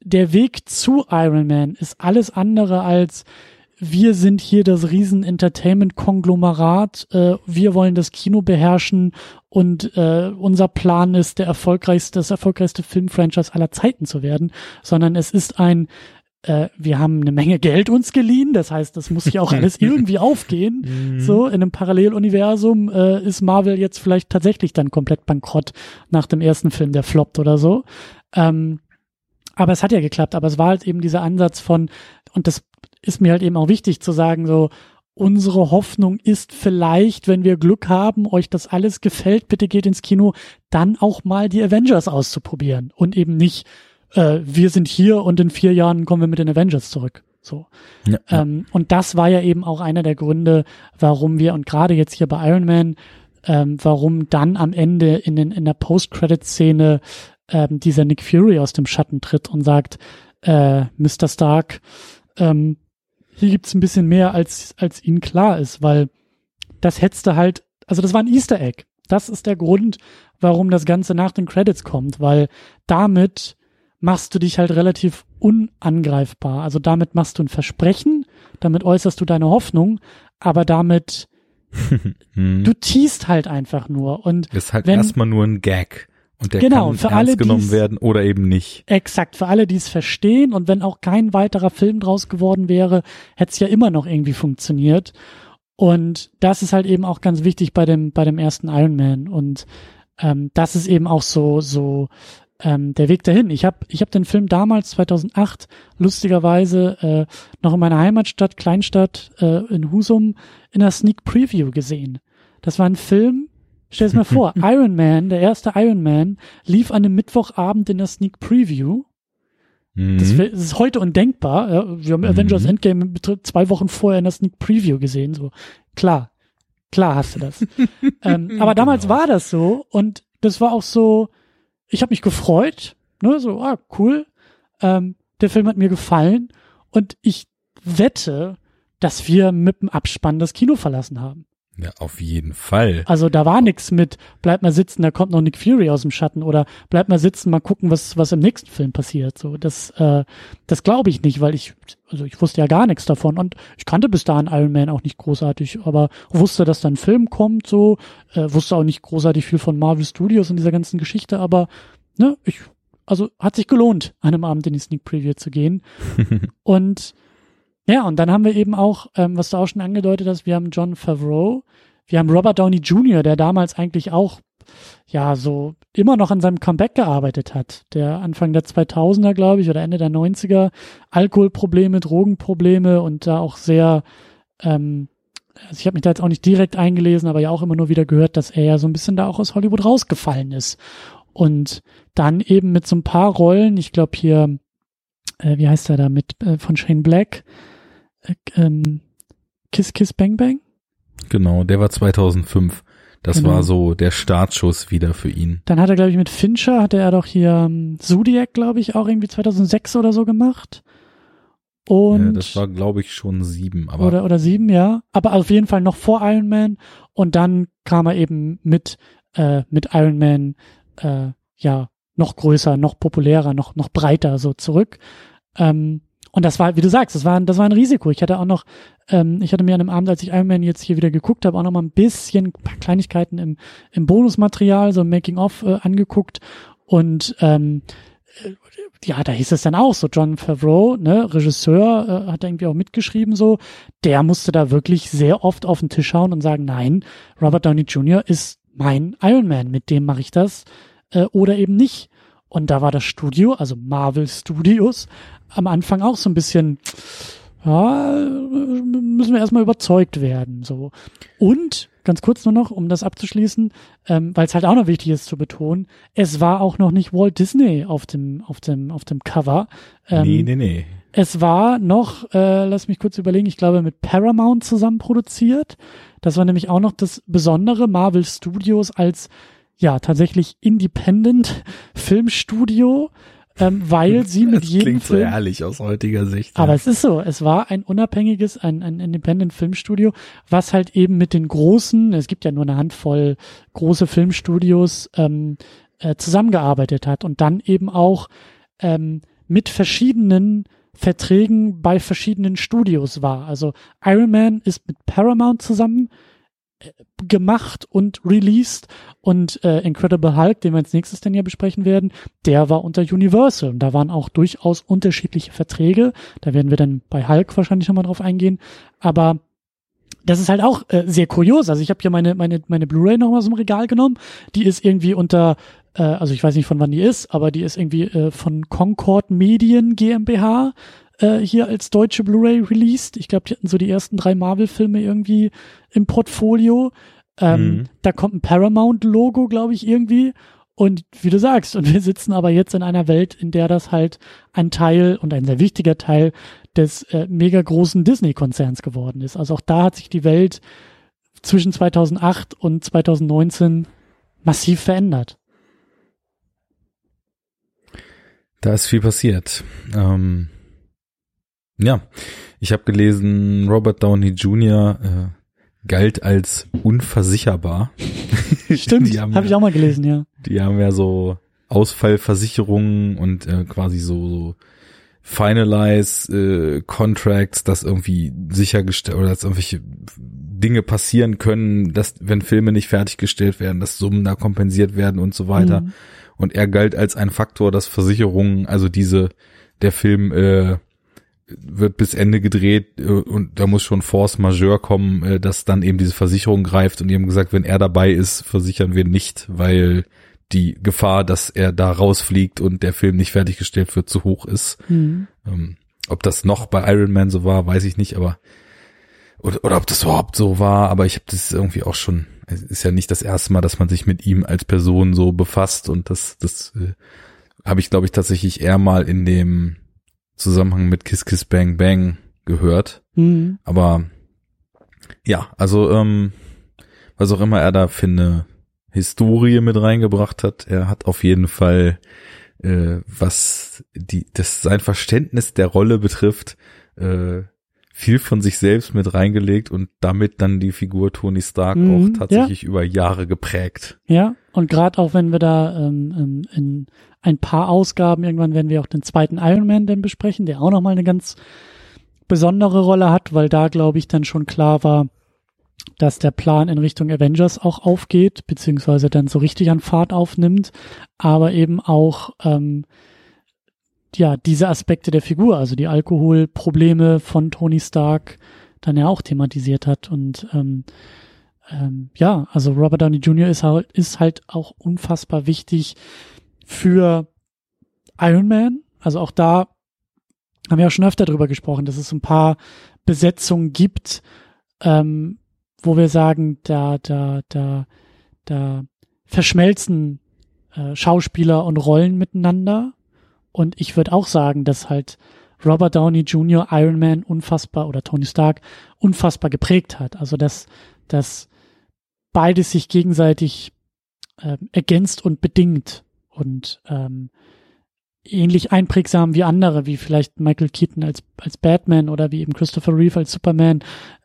[SPEAKER 1] der Weg zu Iron Man ist alles andere als wir sind hier das riesen Entertainment-Konglomerat, äh, wir wollen das Kino beherrschen und äh, unser Plan ist, der erfolgreichste, das erfolgreichste Filmfranchise aller Zeiten zu werden, sondern es ist ein äh, wir haben eine Menge Geld uns geliehen, das heißt, das muss ja auch alles irgendwie aufgehen.
[SPEAKER 2] Mhm.
[SPEAKER 1] So, in einem Paralleluniversum äh, ist Marvel jetzt vielleicht tatsächlich dann komplett bankrott nach dem ersten Film, der floppt oder so. Ähm, aber es hat ja geklappt, aber es war halt eben dieser Ansatz von, und das ist mir halt eben auch wichtig zu sagen, so, unsere Hoffnung ist vielleicht, wenn wir Glück haben, euch das alles gefällt, bitte geht ins Kino, dann auch mal die Avengers auszuprobieren und eben nicht, äh, wir sind hier und in vier Jahren kommen wir mit den Avengers zurück. So.
[SPEAKER 2] Ja.
[SPEAKER 1] Ähm, und das war ja eben auch einer der Gründe, warum wir, und gerade jetzt hier bei Iron Man, ähm, warum dann am Ende in, den, in der Post-Credit-Szene ähm, dieser Nick Fury aus dem Schatten tritt und sagt, äh, Mr. Stark, ähm, hier gibt's ein bisschen mehr, als, als ihnen klar ist, weil das hättest du halt, also das war ein Easter Egg. Das ist der Grund, warum das Ganze nach den Credits kommt, weil damit machst du dich halt relativ unangreifbar. Also damit machst du ein Versprechen, damit äußerst du deine Hoffnung, aber damit
[SPEAKER 2] Hm.
[SPEAKER 1] du teast halt einfach nur und
[SPEAKER 2] ist halt erstmal nur ein Gag. Und der
[SPEAKER 1] Genau,
[SPEAKER 2] kann
[SPEAKER 1] für
[SPEAKER 2] ernst
[SPEAKER 1] alle,
[SPEAKER 2] genommen werden oder eben nicht.
[SPEAKER 1] exakt für alle, die es verstehen und wenn auch kein weiterer Film draus geworden wäre, hätte es ja immer noch irgendwie funktioniert. Und das ist halt eben auch ganz wichtig bei dem bei dem ersten Iron Man und ähm, das ist eben auch so so ähm, der Weg dahin. Ich habe ich hab den Film damals 2008 lustigerweise äh, noch in meiner Heimatstadt Kleinstadt äh, in Husum in einer Sneak Preview gesehen. Das war ein Film. Stell es mir vor, Iron Man, der erste Iron Man, lief an einem Mittwochabend in der Sneak Preview.
[SPEAKER 2] Mhm.
[SPEAKER 1] Das, das ist heute undenkbar. Ja, wir haben Avengers
[SPEAKER 2] Mhm.
[SPEAKER 1] Endgame mit- zwei Wochen vorher in der Sneak Preview gesehen. So klar, klar hast du das. ähm, aber damals
[SPEAKER 2] Genau.
[SPEAKER 1] war das so und das war auch so. Ich habe mich gefreut, ne, so ah cool. Ähm, der Film hat mir gefallen und ich wette, dass wir mit dem Abspann das Kino verlassen haben.
[SPEAKER 2] Ja, auf jeden Fall.
[SPEAKER 1] Also da war nix mit, bleib mal sitzen, da kommt noch Nick Fury aus dem Schatten oder bleib mal sitzen, mal gucken, was, was im nächsten Film passiert. So, das, äh, das glaube ich nicht, weil ich, also ich wusste ja gar nichts davon und ich kannte bis dahin Iron Man auch nicht großartig, aber wusste, dass da ein Film kommt, so, äh, wusste auch nicht großartig viel von Marvel Studios und dieser ganzen Geschichte, aber ne, ich, also hat sich gelohnt, an einem Abend in die Sneak Preview zu gehen. Und ja, und dann haben wir eben auch, ähm, was du auch schon angedeutet hast, wir haben John Favreau, wir haben Robert Downey Jr., der damals eigentlich auch, ja, so immer noch an seinem Comeback gearbeitet hat. Der Anfang der 2000er, glaube ich, oder Ende der 90er, Alkoholprobleme, Drogenprobleme und da auch sehr, ähm, also ich habe mich da jetzt auch nicht direkt eingelesen, aber ja auch immer nur wieder gehört, dass er ja so ein bisschen da auch aus Hollywood rausgefallen ist. Und dann eben mit so ein paar Rollen, ich glaube hier, äh, wie heißt er da, mit äh, von Shane Black, äh, ähm, Kiss Kiss Bang Bang?
[SPEAKER 2] Genau, der war 2005. Das
[SPEAKER 1] Genau.
[SPEAKER 2] war so der Startschuss wieder für ihn.
[SPEAKER 1] Dann hat er, glaube ich, mit Fincher, hatte er doch hier ähm, Zodiac, glaube ich, auch irgendwie 2006 oder so gemacht. Und
[SPEAKER 2] ja, das war, glaube ich, schon sieben. Aber
[SPEAKER 1] oder oder sieben, ja. Aber auf jeden Fall noch vor Iron Man. Und dann kam er eben mit äh, mit Iron Man äh, ja noch größer, noch populärer, noch noch breiter so zurück. Ähm, und das war, wie du sagst, das war, ein- das war ein Risiko. Ich hatte auch noch, ähm, ich hatte mir an einem Abend, als ich Iron Man jetzt hier wieder geguckt habe, auch noch mal ein bisschen ein paar Kleinigkeiten im, im Bonusmaterial, so im Making-of äh, angeguckt. Und ähm, äh, ja, da hieß es dann auch so, John Favreau, ne, Regisseur, äh, hat irgendwie auch mitgeschrieben so, der musste da wirklich sehr oft auf den Tisch hauen und sagen, nein, Robert Downey Jr. ist mein Iron Man, mit dem mache ich das äh, oder eben nicht. Und da war das Studio, also Marvel Studios, am Anfang auch so ein bisschen, ja, müssen wir erstmal überzeugt werden. So. Und ganz kurz nur noch, um das abzuschließen, ähm, weil es halt auch noch wichtig ist zu betonen, es war auch noch nicht Walt Disney auf dem, auf dem, auf dem Cover. Ähm,
[SPEAKER 2] nee, nee, nee.
[SPEAKER 1] es war noch, äh, lass mich kurz überlegen, ich glaube mit Paramount zusammen produziert. Das war nämlich auch noch das Besondere, Marvel Studios als ja tatsächlich Independent Filmstudio ähm, weil sie mit
[SPEAKER 2] das
[SPEAKER 1] jedem
[SPEAKER 2] klingt so
[SPEAKER 1] Film
[SPEAKER 2] ehrlich aus heutiger Sicht.
[SPEAKER 1] aber
[SPEAKER 2] ja.
[SPEAKER 1] es ist so, es war ein unabhängiges, ein, ein Independent Filmstudio, was halt eben mit den großen, es gibt ja nur eine Handvoll große Filmstudios, ähm, äh, zusammengearbeitet hat und dann eben auch ähm, mit verschiedenen Verträgen bei verschiedenen Studios war. Also Iron Man ist mit Paramount zusammen gemacht und released und äh, Incredible Hulk, den wir als nächstes dann ja besprechen werden, der war unter Universal und da waren auch durchaus unterschiedliche Verträge. Da werden wir dann bei Hulk wahrscheinlich nochmal drauf eingehen. Aber das ist halt auch äh, sehr kurios. Also ich habe hier meine meine meine Blu-ray noch mal aus dem Regal genommen. Die ist irgendwie unter, äh, also ich weiß nicht von wann die ist, aber die ist irgendwie äh, von Concord Medien GmbH äh, hier als deutsche Blu-ray released. Ich glaube, die hatten so die ersten drei Marvel-Filme irgendwie im Portfolio. Ähm,
[SPEAKER 2] Mhm.
[SPEAKER 1] Da kommt ein Paramount-Logo, glaube ich, irgendwie. Und wie du sagst, und wir sitzen aber jetzt in einer Welt, in der das halt ein Teil und ein sehr wichtiger Teil des äh, mega großen Disney-Konzerns geworden ist. Also auch da hat sich die Welt zwischen 2008 und 2019 massiv verändert.
[SPEAKER 2] Da ist viel passiert. Ähm, ja, ich habe gelesen, Robert Downey Jr. Äh, galt als unversicherbar.
[SPEAKER 1] Stimmt, habe ich auch mal gelesen, ja.
[SPEAKER 2] Die haben ja so Ausfallversicherungen und äh, quasi so, so Finalize äh, Contracts, dass irgendwie sichergestellt oder dass irgendwelche Dinge passieren können, dass wenn Filme nicht fertiggestellt werden, dass Summen da kompensiert werden und so weiter.
[SPEAKER 1] Mhm.
[SPEAKER 2] Und er galt als ein Faktor, dass Versicherungen, also diese, der Film äh, wird bis Ende gedreht äh, und da muss schon Force Majeure kommen, äh, dass dann eben diese Versicherung greift und die haben gesagt, wenn er dabei ist, versichern wir nicht, weil die Gefahr, dass er da rausfliegt und der Film nicht fertiggestellt wird, zu hoch ist.
[SPEAKER 1] Mhm.
[SPEAKER 2] Ob das noch bei Iron Man so war, weiß ich nicht, aber oder, oder ob das überhaupt so war, aber ich habe das irgendwie auch schon, es ist ja nicht das erste Mal, dass man sich mit ihm als Person so befasst und das, das äh, habe ich, glaube ich, tatsächlich eher mal in dem Zusammenhang mit Kiss Kiss Bang Bang gehört.
[SPEAKER 1] Mhm.
[SPEAKER 2] Aber ja, also ähm, was auch immer er da für eine Historie mit reingebracht hat, er hat auf jeden Fall, äh, was die, das sein Verständnis der Rolle betrifft, äh, viel von sich selbst mit reingelegt und damit dann die Figur Tony Stark
[SPEAKER 1] Mhm,
[SPEAKER 2] auch tatsächlich über Jahre geprägt.
[SPEAKER 1] Ja, und gerade auch wenn wir da ähm, ähm, in ein paar Ausgaben, irgendwann werden wir auch den zweiten Iron Man dann besprechen, der auch nochmal eine ganz besondere Rolle hat, weil da, glaube ich, dann schon klar war, dass der Plan in Richtung Avengers auch aufgeht, beziehungsweise dann so richtig an Fahrt aufnimmt, aber eben auch ähm, ja diese Aspekte der Figur, also die Alkoholprobleme von Tony Stark, dann ja auch thematisiert hat und ähm, ähm, ja, also Robert Downey Jr. ist halt, ist halt auch unfassbar wichtig für Iron Man. Also auch da haben wir auch schon öfter drüber gesprochen, dass es ein paar Besetzungen gibt, ähm, wo wir sagen, da, da, da, da verschmelzen äh, Schauspieler und Rollen miteinander. Und ich würde auch sagen, dass halt Robert Downey Jr. Iron Man unfassbar oder Tony Stark unfassbar geprägt hat. Also dass, dass beides sich gegenseitig ähm, ergänzt und bedingt und ähm, ähnlich einprägsam wie andere, wie vielleicht Michael Keaton als, als Batman oder wie eben Christopher Reeve als Superman,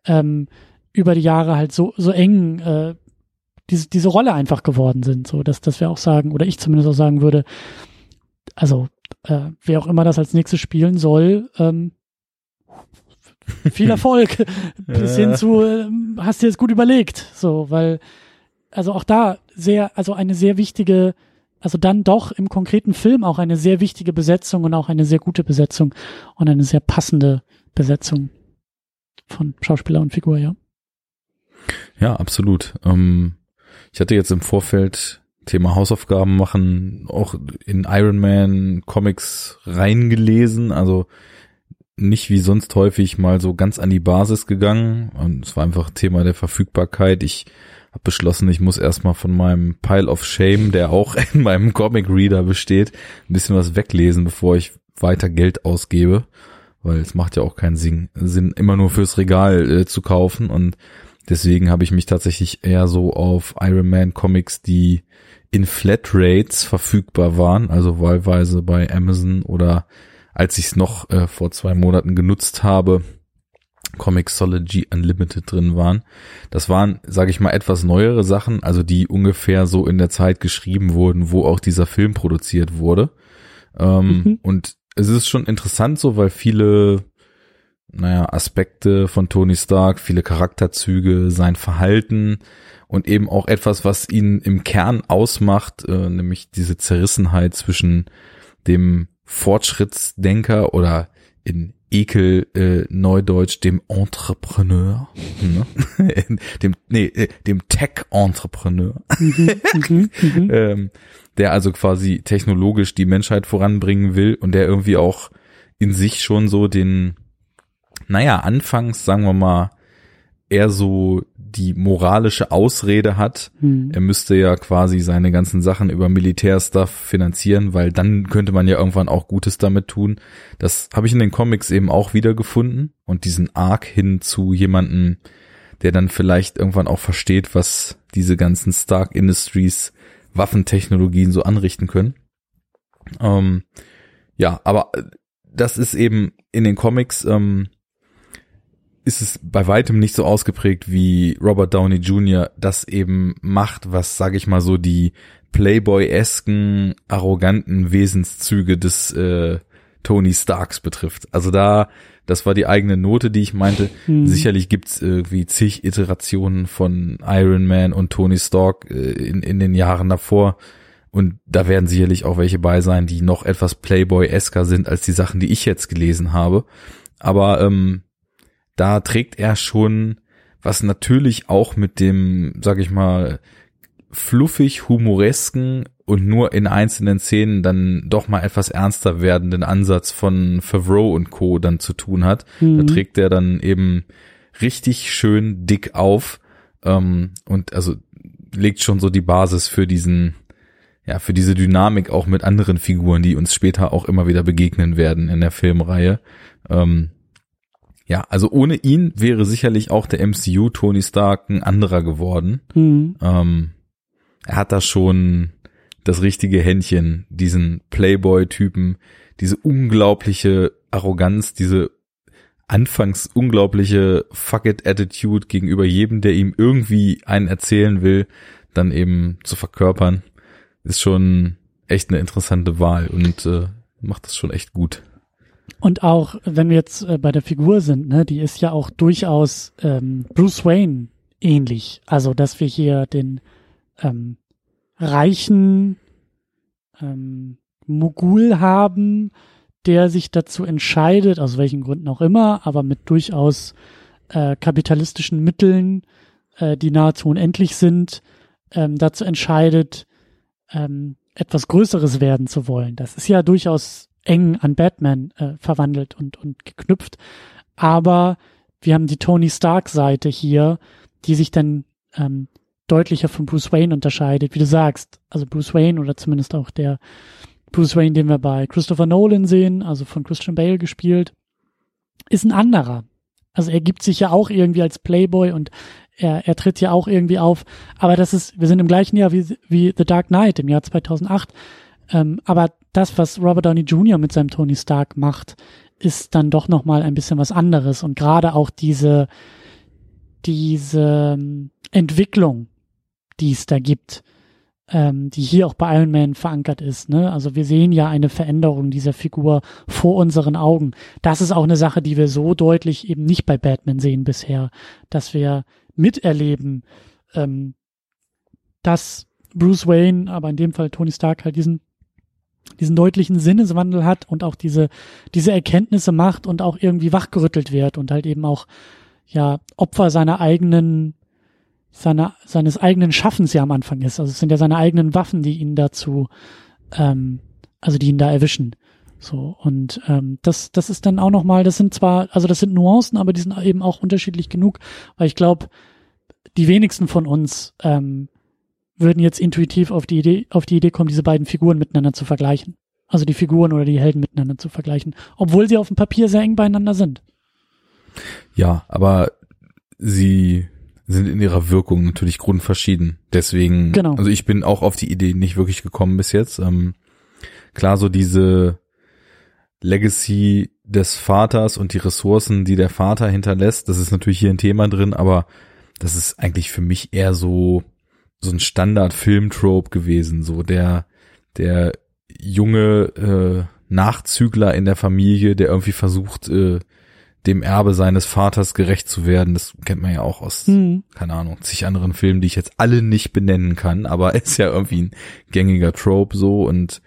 [SPEAKER 1] ähm, über die Jahre halt so, so eng äh, diese, diese Rolle einfach geworden sind, so dass, dass wir auch sagen, oder ich zumindest auch sagen würde, also äh, wer auch immer das als nächstes spielen soll, ähm, viel Erfolg bis hin zu, ähm, hast dir das gut überlegt, so, weil, also auch da sehr, also eine sehr wichtige, also dann doch im konkreten Film auch eine sehr wichtige Besetzung und auch eine sehr gute Besetzung und eine sehr passende Besetzung von Schauspieler und Figur, ja.
[SPEAKER 2] Ja, absolut. Ähm, ich hatte jetzt im Vorfeld Thema Hausaufgaben machen auch in Iron Man Comics reingelesen, also nicht wie sonst häufig mal so ganz an die Basis gegangen. Und es war einfach Thema der Verfügbarkeit. Ich habe beschlossen, ich muss erstmal von meinem Pile of Shame, der auch in meinem Comic Reader besteht, ein bisschen was weglesen, bevor ich weiter Geld ausgebe, weil es macht ja auch keinen Sinn, immer nur fürs Regal äh, zu kaufen. Und deswegen habe ich mich tatsächlich eher so auf Iron Man Comics, die in Flatrates verfügbar waren, also wahlweise bei Amazon oder als ich es noch äh, vor zwei Monaten genutzt habe, Comixology Unlimited drin waren. Das waren, sage ich mal, etwas neuere Sachen, also die ungefähr so in der Zeit geschrieben wurden, wo auch dieser Film produziert wurde. Ähm, mhm. Und es ist schon interessant so, weil viele, naja, Aspekte von Tony Stark, viele Charakterzüge, sein Verhalten und eben auch etwas, was ihn im Kern ausmacht, äh, nämlich diese Zerrissenheit zwischen dem Fortschrittsdenker oder in Ekel äh, Neudeutsch dem Entrepreneur, ne? dem nee, äh, dem Tech-Entrepreneur, mhm, mhm, mhm. ähm, der also quasi technologisch die Menschheit voranbringen will und der irgendwie auch in sich schon so den, naja, anfangs sagen wir mal eher so die moralische Ausrede hat, hm. er müsste ja quasi seine ganzen Sachen über Militärstuff finanzieren, weil dann könnte man ja irgendwann auch Gutes damit tun. Das habe ich in den Comics eben auch wiedergefunden und diesen Arc hin zu jemanden, der dann vielleicht irgendwann auch versteht, was diese ganzen Stark Industries Waffentechnologien so anrichten können. Ähm, ja, aber das ist eben in den Comics ähm, ist es bei weitem nicht so ausgeprägt wie Robert Downey Jr. das eben macht, was, sage ich mal so, die Playboy-esken, arroganten Wesenszüge des äh, Tony Starks betrifft. Also da, das war die eigene Note, die ich meinte. Hm. Sicherlich gibt's irgendwie zig Iterationen von Iron Man und Tony Stark äh, in, in den Jahren davor. Und da werden sicherlich auch welche bei sein, die noch etwas Playboy-esker sind als die Sachen, die ich jetzt gelesen habe. Aber ähm, da trägt er schon, was natürlich auch mit dem, sag ich mal, fluffig humoresken und nur in einzelnen Szenen dann doch mal etwas ernster werdenden Ansatz von Favreau und Co. dann zu tun hat. Mhm. Da trägt er dann eben richtig schön dick auf ähm, und also legt schon so die Basis für diesen ja, für diese Dynamik auch mit anderen Figuren, die uns später auch immer wieder begegnen werden in der Filmreihe. Ähm, ja, also ohne ihn wäre sicherlich auch der MCU Tony Stark ein anderer geworden. Mhm. Ähm, er hat da schon das richtige Händchen, diesen Playboy-Typen, diese unglaubliche Arroganz, diese anfangs unglaubliche Fuck it Attitude gegenüber jedem, der ihm irgendwie einen erzählen will, dann eben zu verkörpern, ist schon echt eine interessante Wahl und äh, macht das schon echt gut.
[SPEAKER 1] Und auch, wenn wir jetzt äh, bei der Figur sind, ne, die ist ja auch durchaus ähm, Bruce Wayne ähnlich. Also, dass wir hier den ähm, reichen ähm, Mogul haben, der sich dazu entscheidet, aus welchen Gründen auch immer, aber mit durchaus äh, kapitalistischen Mitteln, äh, die nahezu unendlich sind, ähm, dazu entscheidet, ähm, etwas Größeres werden zu wollen. Das ist ja durchaus eng an Batman äh, verwandelt und, und geknüpft. Aber wir haben die Tony Stark-Seite hier, die sich dann ähm, deutlicher von Bruce Wayne unterscheidet, wie du sagst. Also Bruce Wayne oder zumindest auch der Bruce Wayne, den wir bei Christopher Nolan sehen, also von Christian Bale gespielt, ist ein anderer. Also er gibt sich ja auch irgendwie als Playboy und er, er tritt ja auch irgendwie auf. Aber das ist, wir sind im gleichen Jahr wie, wie The Dark Knight im Jahr 2008. Ähm, aber das, was Robert Downey Jr. mit seinem Tony Stark macht, ist dann doch noch mal ein bisschen was anderes und gerade auch diese diese ähm, Entwicklung, die es da gibt, ähm, die hier auch bei Iron Man verankert ist. Ne? Also wir sehen ja eine Veränderung dieser Figur vor unseren Augen. Das ist auch eine Sache, die wir so deutlich eben nicht bei Batman sehen bisher, dass wir miterleben, ähm, dass Bruce Wayne, aber in dem Fall Tony Stark halt diesen diesen deutlichen Sinneswandel hat und auch diese, diese Erkenntnisse macht und auch irgendwie wachgerüttelt wird und halt eben auch, ja, Opfer seiner eigenen, seiner, seines eigenen Schaffens ja am Anfang ist. Also es sind ja seine eigenen Waffen, die ihn dazu, ähm, also die ihn da erwischen. So, und ähm, das, das ist dann auch nochmal, das sind zwar, also das sind Nuancen, aber die sind eben auch unterschiedlich genug, weil ich glaube, die wenigsten von uns ähm, würden jetzt intuitiv auf die Idee, auf die Idee kommen, diese beiden Figuren miteinander zu vergleichen. Also die Figuren oder die Helden miteinander zu vergleichen, obwohl sie auf dem Papier sehr eng beieinander sind.
[SPEAKER 2] Ja, aber sie sind in ihrer Wirkung natürlich grundverschieden. Deswegen,
[SPEAKER 1] Genau.
[SPEAKER 2] also ich bin auch auf die Idee nicht wirklich gekommen bis jetzt. Ähm, klar, so diese Legacy des Vaters und die Ressourcen, die der Vater hinterlässt, das ist natürlich hier ein Thema drin, aber das ist eigentlich für mich eher so so ein Standard-Film-Trope gewesen, so der der junge äh, Nachzügler in der Familie, der irgendwie versucht, äh, dem Erbe seines Vaters gerecht zu werden. Das kennt man ja auch aus,
[SPEAKER 1] Hm.
[SPEAKER 2] keine Ahnung, zig anderen Filmen, die ich jetzt alle nicht benennen kann, aber ist ja irgendwie ein gängiger Trope so und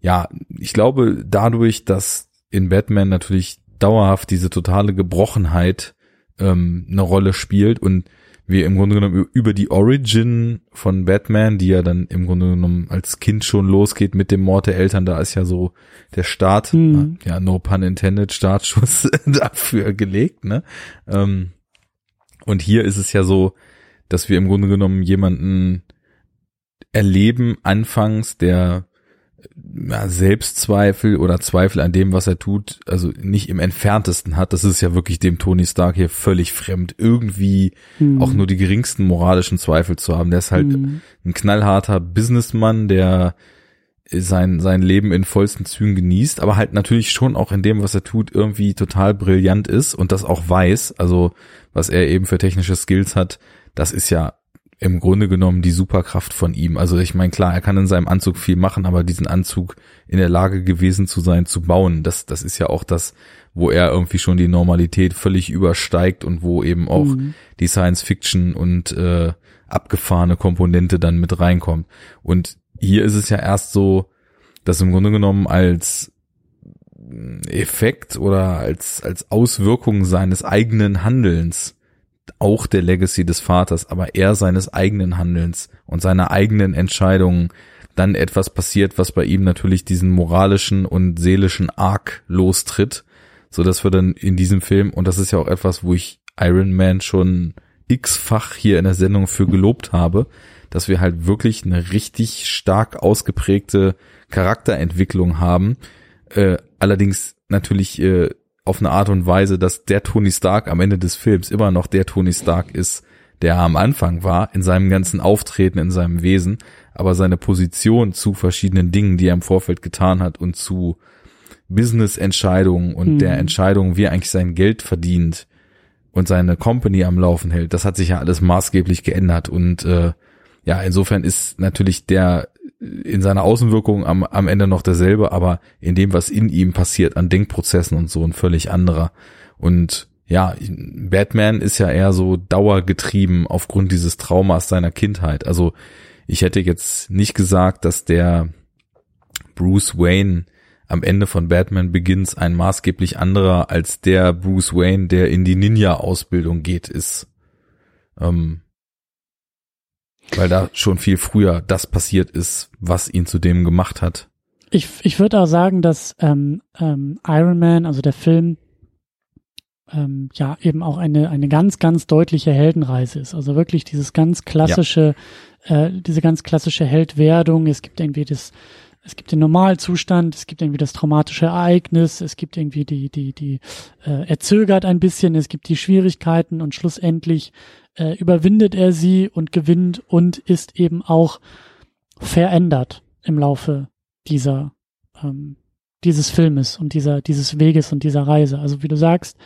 [SPEAKER 2] ja, ich glaube dadurch, dass in Batman natürlich dauerhaft diese totale Gebrochenheit ähm, eine Rolle spielt und wir im Grunde genommen über die Origin von Batman, die ja dann im Grunde genommen als Kind schon losgeht mit dem Mord der Eltern, da ist ja so der Start,
[SPEAKER 1] Mhm.
[SPEAKER 2] ja, no pun intended, Startschuss dafür gelegt, ne? Ähm, und hier ist es ja so, dass wir im Grunde genommen jemanden erleben anfangs, der ja, Selbstzweifel oder Zweifel an dem, was er tut, also nicht im entferntesten hat. Das ist ja wirklich dem Tony Stark hier völlig fremd, irgendwie
[SPEAKER 1] Hm.
[SPEAKER 2] auch nur die geringsten moralischen Zweifel zu haben. Der ist halt
[SPEAKER 1] Hm.
[SPEAKER 2] ein knallharter Businessmann, der sein, sein Leben in vollsten Zügen genießt, aber halt natürlich schon auch in dem, was er tut, irgendwie total brillant ist und das auch weiß. Also, was er eben für technische Skills hat, das ist ja im Grunde genommen die Superkraft von ihm. Also ich meine, klar, er kann in seinem Anzug viel machen, aber diesen Anzug in der Lage gewesen zu sein, zu bauen, das, das ist ja auch das, wo er irgendwie schon die Normalität völlig übersteigt und wo eben auch
[SPEAKER 1] Mhm.
[SPEAKER 2] die Science Fiction und äh, abgefahrene Komponente dann mit reinkommt. Und hier ist es ja erst so, dass im Grunde genommen als Effekt oder als, als Auswirkung seines eigenen Handelns auch der Legacy des Vaters, aber er seines eigenen Handelns und seiner eigenen Entscheidungen dann etwas passiert, was bei ihm natürlich diesen moralischen und seelischen Arc lostritt, so dass wir dann in diesem Film, und das ist ja auch etwas, wo ich Iron Man schon x-fach hier in der Sendung für gelobt habe, dass wir halt wirklich eine richtig stark ausgeprägte Charakterentwicklung haben, äh, allerdings natürlich äh, auf eine Art und Weise, dass der Tony Stark am Ende des Films immer noch der Tony Stark ist, der er am Anfang war, in seinem ganzen Auftreten, in seinem Wesen, aber seine Position zu verschiedenen Dingen, die er im Vorfeld getan hat und zu Business-Entscheidungen und
[SPEAKER 1] Mhm.
[SPEAKER 2] der Entscheidung, wie er eigentlich sein Geld verdient und seine Company am Laufen hält, das hat sich ja alles maßgeblich geändert und äh, ja, insofern ist natürlich der in seiner Außenwirkung am, am Ende noch derselbe, aber in dem, was in ihm passiert, an Denkprozessen und so ein völlig anderer. Und ja, Batman ist ja eher so dauergetrieben aufgrund dieses Traumas seiner Kindheit. Also ich hätte jetzt nicht gesagt, dass der Bruce Wayne am Ende von Batman Begins ein maßgeblich anderer als der Bruce Wayne, der in die Ninja-Ausbildung geht, ist. Ähm, weil da schon viel früher das passiert ist, was ihn zu dem gemacht hat.
[SPEAKER 1] Ich, ich würde auch sagen, dass ähm, ähm, Iron Man, also der Film, ähm, ja eben auch eine, eine ganz, ganz deutliche Heldenreise ist. Also wirklich dieses ganz klassische, äh, diese ganz klassische Heldwerdung. Es gibt irgendwie das, es gibt den Normalzustand, es gibt irgendwie das traumatische Ereignis, es gibt irgendwie die, die, die, äh, er zögert ein bisschen, es gibt die Schwierigkeiten und schlussendlich äh, überwindet er sie und gewinnt und ist eben auch verändert im Laufe dieser ähm, dieses Filmes und dieser dieses Weges und dieser Reise. Also wie du sagst,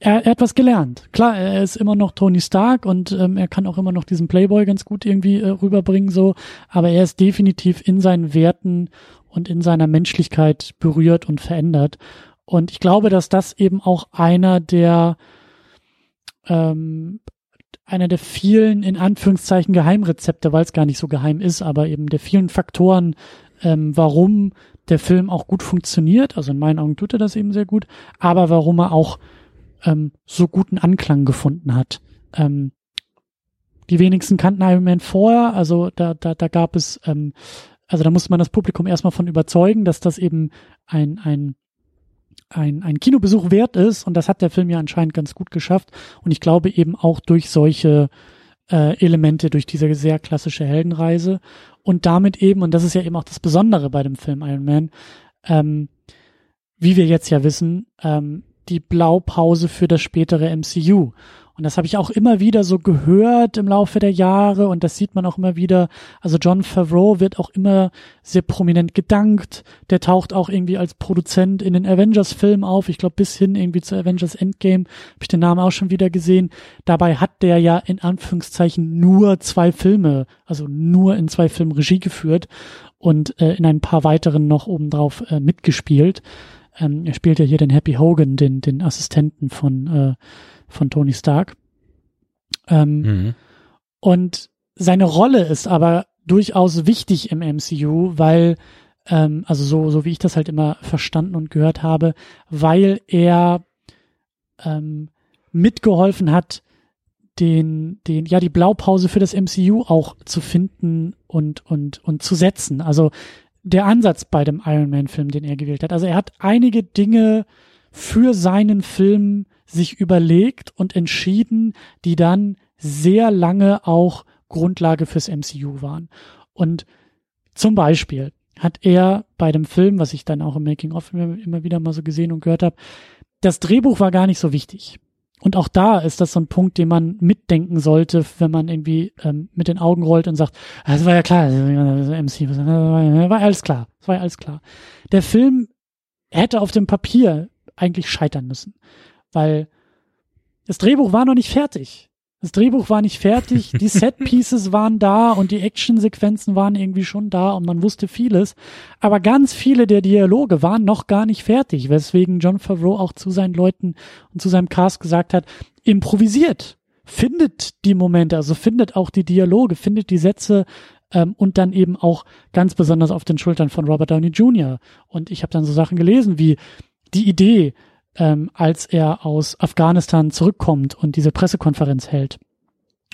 [SPEAKER 1] er, er hat was gelernt. Klar, er ist immer noch Tony Stark und ähm, er kann auch immer noch diesen Playboy ganz gut irgendwie äh, rüberbringen so, aber er ist definitiv in seinen Werten und in seiner Menschlichkeit berührt und verändert. Und ich glaube, dass das eben auch einer der ähm, einer der vielen, in Anführungszeichen, Geheimrezepte, weil es gar nicht so geheim ist, aber eben der vielen Faktoren, ähm, warum der Film auch gut funktioniert. Also in meinen Augen tut er das eben sehr gut, aber warum er auch ähm, so guten Anklang gefunden hat. Ähm, die wenigsten kannten Iron Man vorher, also da, da, da gab es, ähm, also da musste man das Publikum erstmal von überzeugen, dass das eben ein, ein ein, ein Kinobesuch wert ist. Und das hat der Film ja anscheinend ganz gut geschafft. Und ich glaube eben auch durch solche äh, Elemente, durch diese sehr klassische Heldenreise. Und damit eben, und das ist ja eben auch das Besondere bei dem Film Iron Man, ähm, wie wir jetzt ja wissen, ähm, die Blaupause für das spätere MCU. Und das habe ich auch immer wieder so gehört im Laufe der Jahre und das sieht man auch immer wieder. Also John Favreau wird auch immer sehr prominent gedankt. Der taucht auch irgendwie als Produzent in den Avengers-Filmen auf. Ich glaube, bis hin irgendwie zu Avengers Endgame habe ich den Namen auch schon wieder gesehen. Dabei hat der ja in Anführungszeichen nur zwei Filme, also nur in zwei Filmen Regie geführt und äh, in ein paar weiteren noch obendrauf äh, mitgespielt. Ähm, er spielt ja hier den Happy Hogan, den, den Assistenten von äh, von Tony Stark. Ähm, mhm. Und seine Rolle ist aber durchaus wichtig im MCU, weil, ähm, also so, so wie ich das halt immer verstanden und gehört habe, weil er ähm, mitgeholfen hat, den, den, ja, die Blaupause für das MCU auch zu finden und, und, und zu setzen. Also der Ansatz bei dem Iron Man-Film, den er gewählt hat. Also er hat einige Dinge für seinen Film sich überlegt und entschieden, die dann sehr lange auch Grundlage fürs MCU waren. Und zum Beispiel hat er bei dem Film, was ich dann auch im Making-of immer, immer wieder mal so gesehen und gehört habe, das Drehbuch war gar nicht so wichtig. Und auch da ist das so ein Punkt, den man mitdenken sollte, wenn man irgendwie ähm, mit den Augen rollt und sagt, ah, das war ja klar, MC, das war alles klar, das war ja alles klar. Der Film hätte auf dem Papier eigentlich scheitern müssen weil das Drehbuch war noch nicht fertig. Das Drehbuch war nicht fertig, die Set-Pieces waren da und die Action-Sequenzen waren irgendwie schon da und man wusste vieles. Aber ganz viele der Dialoge waren noch gar nicht fertig, weswegen John Favreau auch zu seinen Leuten und zu seinem Cast gesagt hat, improvisiert, findet die Momente, also findet auch die Dialoge, findet die Sätze ähm, und dann eben auch ganz besonders auf den Schultern von Robert Downey Jr. Und ich habe dann so Sachen gelesen wie die Idee, ähm, als er aus Afghanistan zurückkommt und diese Pressekonferenz hält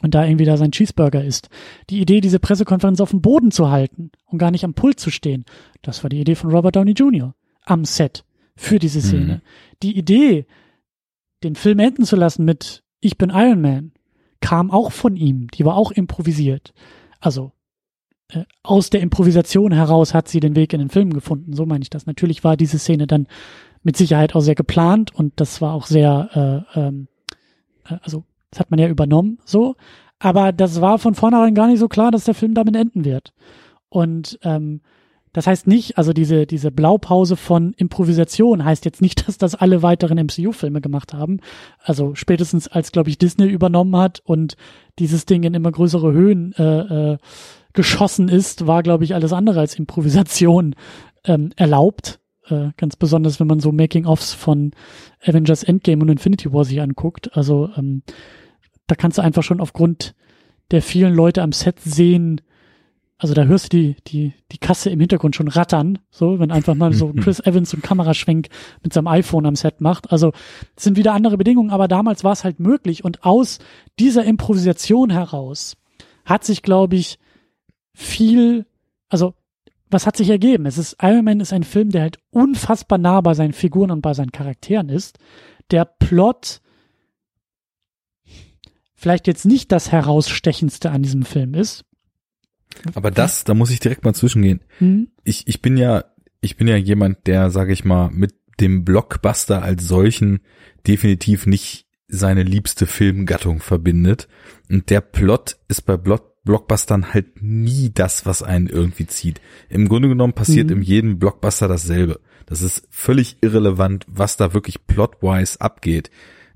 [SPEAKER 1] und da irgendwie da sein Cheeseburger isst. Die Idee, diese Pressekonferenz auf dem Boden zu halten und gar nicht am Pult zu stehen, das war die Idee von Robert Downey Jr. am Set für diese mhm. Szene. Mhm. Die Idee, den Film enden zu lassen mit Ich bin Iron Man, kam auch von ihm. Die war auch improvisiert. Also äh, aus der Improvisation heraus hat sie den Weg in den Film gefunden. So meine ich das. Natürlich war diese Szene dann mit Sicherheit auch sehr geplant und das war auch sehr, äh, ähm, äh, also das hat man ja übernommen so, aber das war von vornherein gar nicht so klar, dass der Film damit enden wird. Und ähm, das heißt nicht, also diese, diese Blaupause von Improvisation heißt jetzt nicht, dass das alle weiteren MCU-Filme gemacht haben. Also spätestens als, glaube ich, Disney übernommen hat und dieses Ding in immer größere Höhen äh, äh, geschossen ist, war, glaube ich, alles andere als Improvisation ähm, erlaubt äh, ganz besonders, wenn man so Making-ofs von Avengers Endgame und Infinity War sich anguckt. Also ähm, da kannst du einfach schon aufgrund der vielen Leute am Set sehen, also da hörst du die, die, die Kasse im Hintergrund schon rattern, so, wenn einfach mal so Chris Evans so einen Kameraschwenk mit seinem iPhone am Set macht. Also es sind wieder andere Bedingungen, aber damals war es halt möglich und aus dieser Improvisation heraus hat sich, glaube ich, viel, also was hat sich ergeben? Es ist, Iron Man ist ein Film, der halt unfassbar nah bei seinen Figuren und bei seinen Charakteren ist. Der Plot vielleicht jetzt nicht das herausstechendste an diesem Film ist.
[SPEAKER 2] Aber das, da muss ich direkt mal zwischengehen. Mhm. Ich, ich bin ja, ich bin ja jemand, der, sage ich mal, mit dem Blockbuster als solchen definitiv nicht seine liebste Filmgattung verbindet. Und der Plot ist bei Block Blockbustern halt nie das, was einen irgendwie zieht. Im Grunde genommen passiert mhm. in jedem Blockbuster dasselbe. Das ist völlig irrelevant, was da wirklich plotwise abgeht.